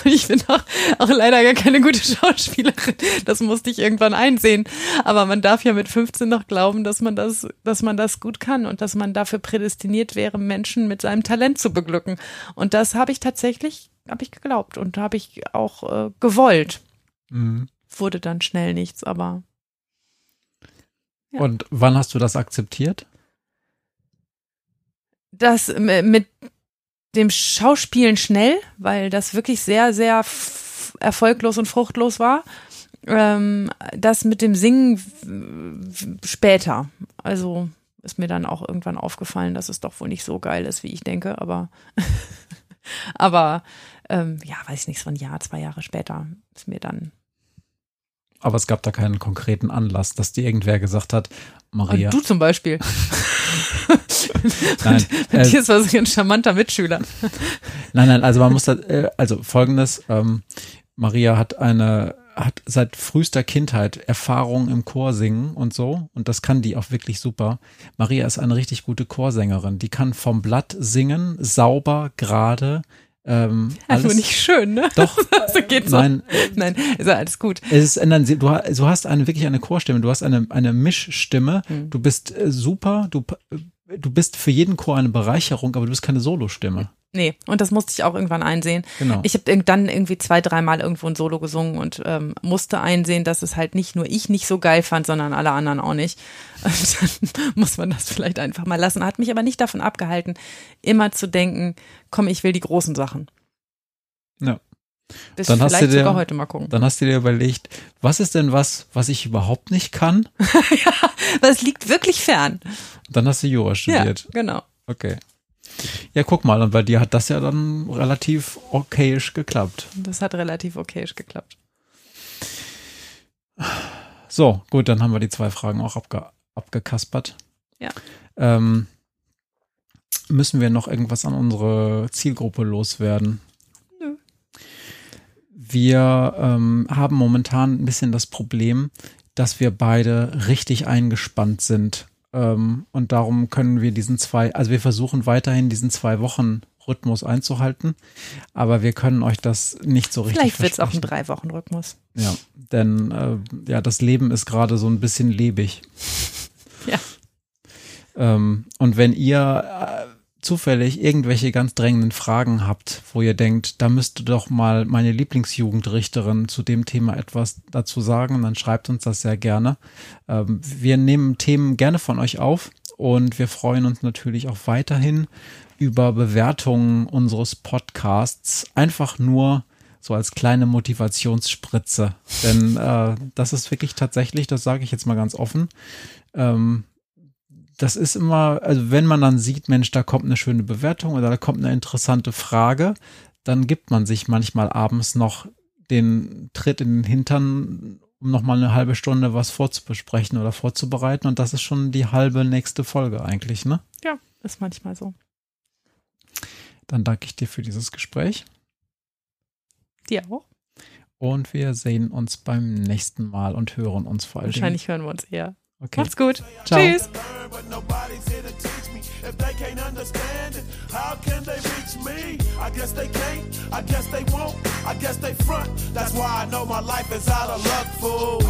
S3: Und ich bin auch, auch leider gar keine gute Schauspielerin. Das musste ich irgendwann einsehen. Aber man darf ja mit 15 noch glauben, dass man das, dass man das gut kann und dass man dafür prädestiniert wäre, Menschen mit seinem Talent zu beglücken. Und das habe ich tatsächlich, habe ich geglaubt und habe ich auch äh, gewollt. Mhm. Wurde dann schnell nichts, aber.
S2: Ja. Und wann hast du das akzeptiert?
S3: Das mit dem Schauspielen schnell, weil das wirklich sehr, sehr erfolglos und fruchtlos war. Ähm, das mit dem Singen später. Also ist mir dann auch irgendwann aufgefallen, dass es doch wohl nicht so geil ist, wie ich denke, aber, *laughs* aber ähm, ja, weiß ich nicht, so ein Jahr, zwei Jahre später ist mir dann
S2: aber es gab da keinen konkreten Anlass, dass dir irgendwer gesagt hat, Maria.
S3: Und du zum Beispiel. *laughs* nein. *laughs* Matthias äh, war so ein charmanter Mitschüler. *laughs*
S2: nein, nein, also man muss da, äh, also folgendes, ähm, Maria hat eine, hat seit frühester Kindheit Erfahrung im Chorsingen und so und das kann die auch wirklich super. Maria ist eine richtig gute Chorsängerin, die kann vom Blatt singen, sauber, gerade, ähm, *laughs*
S3: also alles, nicht schön, ne?
S2: Doch. *laughs*
S3: so geht's nein, so. nein, ist alles gut.
S2: Es ist, nein, du, du hast eine wirklich eine Chorstimme, du hast eine eine Mischstimme. Hm. Du bist äh, super, du du bist für jeden Chor eine Bereicherung, aber du bist keine Solostimme.
S3: Nee, und das musste ich auch irgendwann einsehen.
S2: Genau.
S3: Ich habe dann irgendwie zwei, dreimal irgendwo ein Solo gesungen und ähm, musste einsehen, dass es halt nicht nur ich nicht so geil fand, sondern alle anderen auch nicht. *laughs* Und dann *laughs* muss man das vielleicht einfach mal lassen. Hat mich aber nicht davon abgehalten, immer zu denken, komm, ich will die großen Sachen.
S2: Ja.
S3: Bis dann hast du dir, sogar heute mal gucken.
S2: Dann hast du dir überlegt, was ist denn was, was ich überhaupt nicht kann? *laughs*
S3: ja, weil es liegt wirklich fern.
S2: Dann hast du Jura studiert.
S3: Ja, genau.
S2: Okay. Ja, guck mal, und bei dir hat das ja dann relativ okayisch geklappt.
S3: Das hat relativ okayisch geklappt.
S2: So, gut, dann haben wir die zwei Fragen auch abge abgekaspert.
S3: Ja.
S2: Ähm, müssen wir noch irgendwas an unsere Zielgruppe loswerden? Nö. Wir ähm, haben momentan ein bisschen das Problem, dass wir beide richtig eingespannt sind ähm, und darum können wir diesen zwei, also wir versuchen weiterhin diesen zwei Wochen Rhythmus einzuhalten, aber wir können euch das nicht so richtig
S3: Vielleicht wird es auch ein drei Wochen Rhythmus.
S2: Ja, denn äh, ja, das Leben ist gerade so ein bisschen lebig.
S3: Ja.
S2: Ähm, und wenn ihr äh, zufällig irgendwelche ganz drängenden Fragen habt, wo ihr denkt, da müsste doch mal meine Lieblingsjugendrichterin zu dem Thema etwas dazu sagen, dann schreibt uns das sehr gerne. Ähm, wir nehmen Themen gerne von euch auf und wir freuen uns natürlich auch weiterhin über Bewertungen unseres Podcasts. Einfach nur so als kleine Motivationsspritze. Denn äh, das ist wirklich tatsächlich, das sage ich jetzt mal ganz offen, ähm, das ist immer, also wenn man dann sieht, Mensch, da kommt eine schöne Bewertung oder da kommt eine interessante Frage, dann gibt man sich manchmal abends noch den Tritt in den Hintern, um nochmal eine halbe Stunde was vorzubesprechen oder vorzubereiten. Und das ist schon die halbe nächste Folge eigentlich, ne?
S3: Ja, ist manchmal so.
S2: Dann danke ich dir für dieses Gespräch.
S3: Dir auch.
S2: Und wir sehen uns beim nächsten Mal und hören uns vor allem.
S3: Wahrscheinlich hören wir uns eher.
S2: Okay.
S3: Macht's gut.
S2: Ciao.
S3: Tschüss.
S1: but nobody's here to teach me. If they can't understand it, how can they reach me? I guess they can't, I guess they won't, I guess they front. That's why I know my life is out of luck, fool.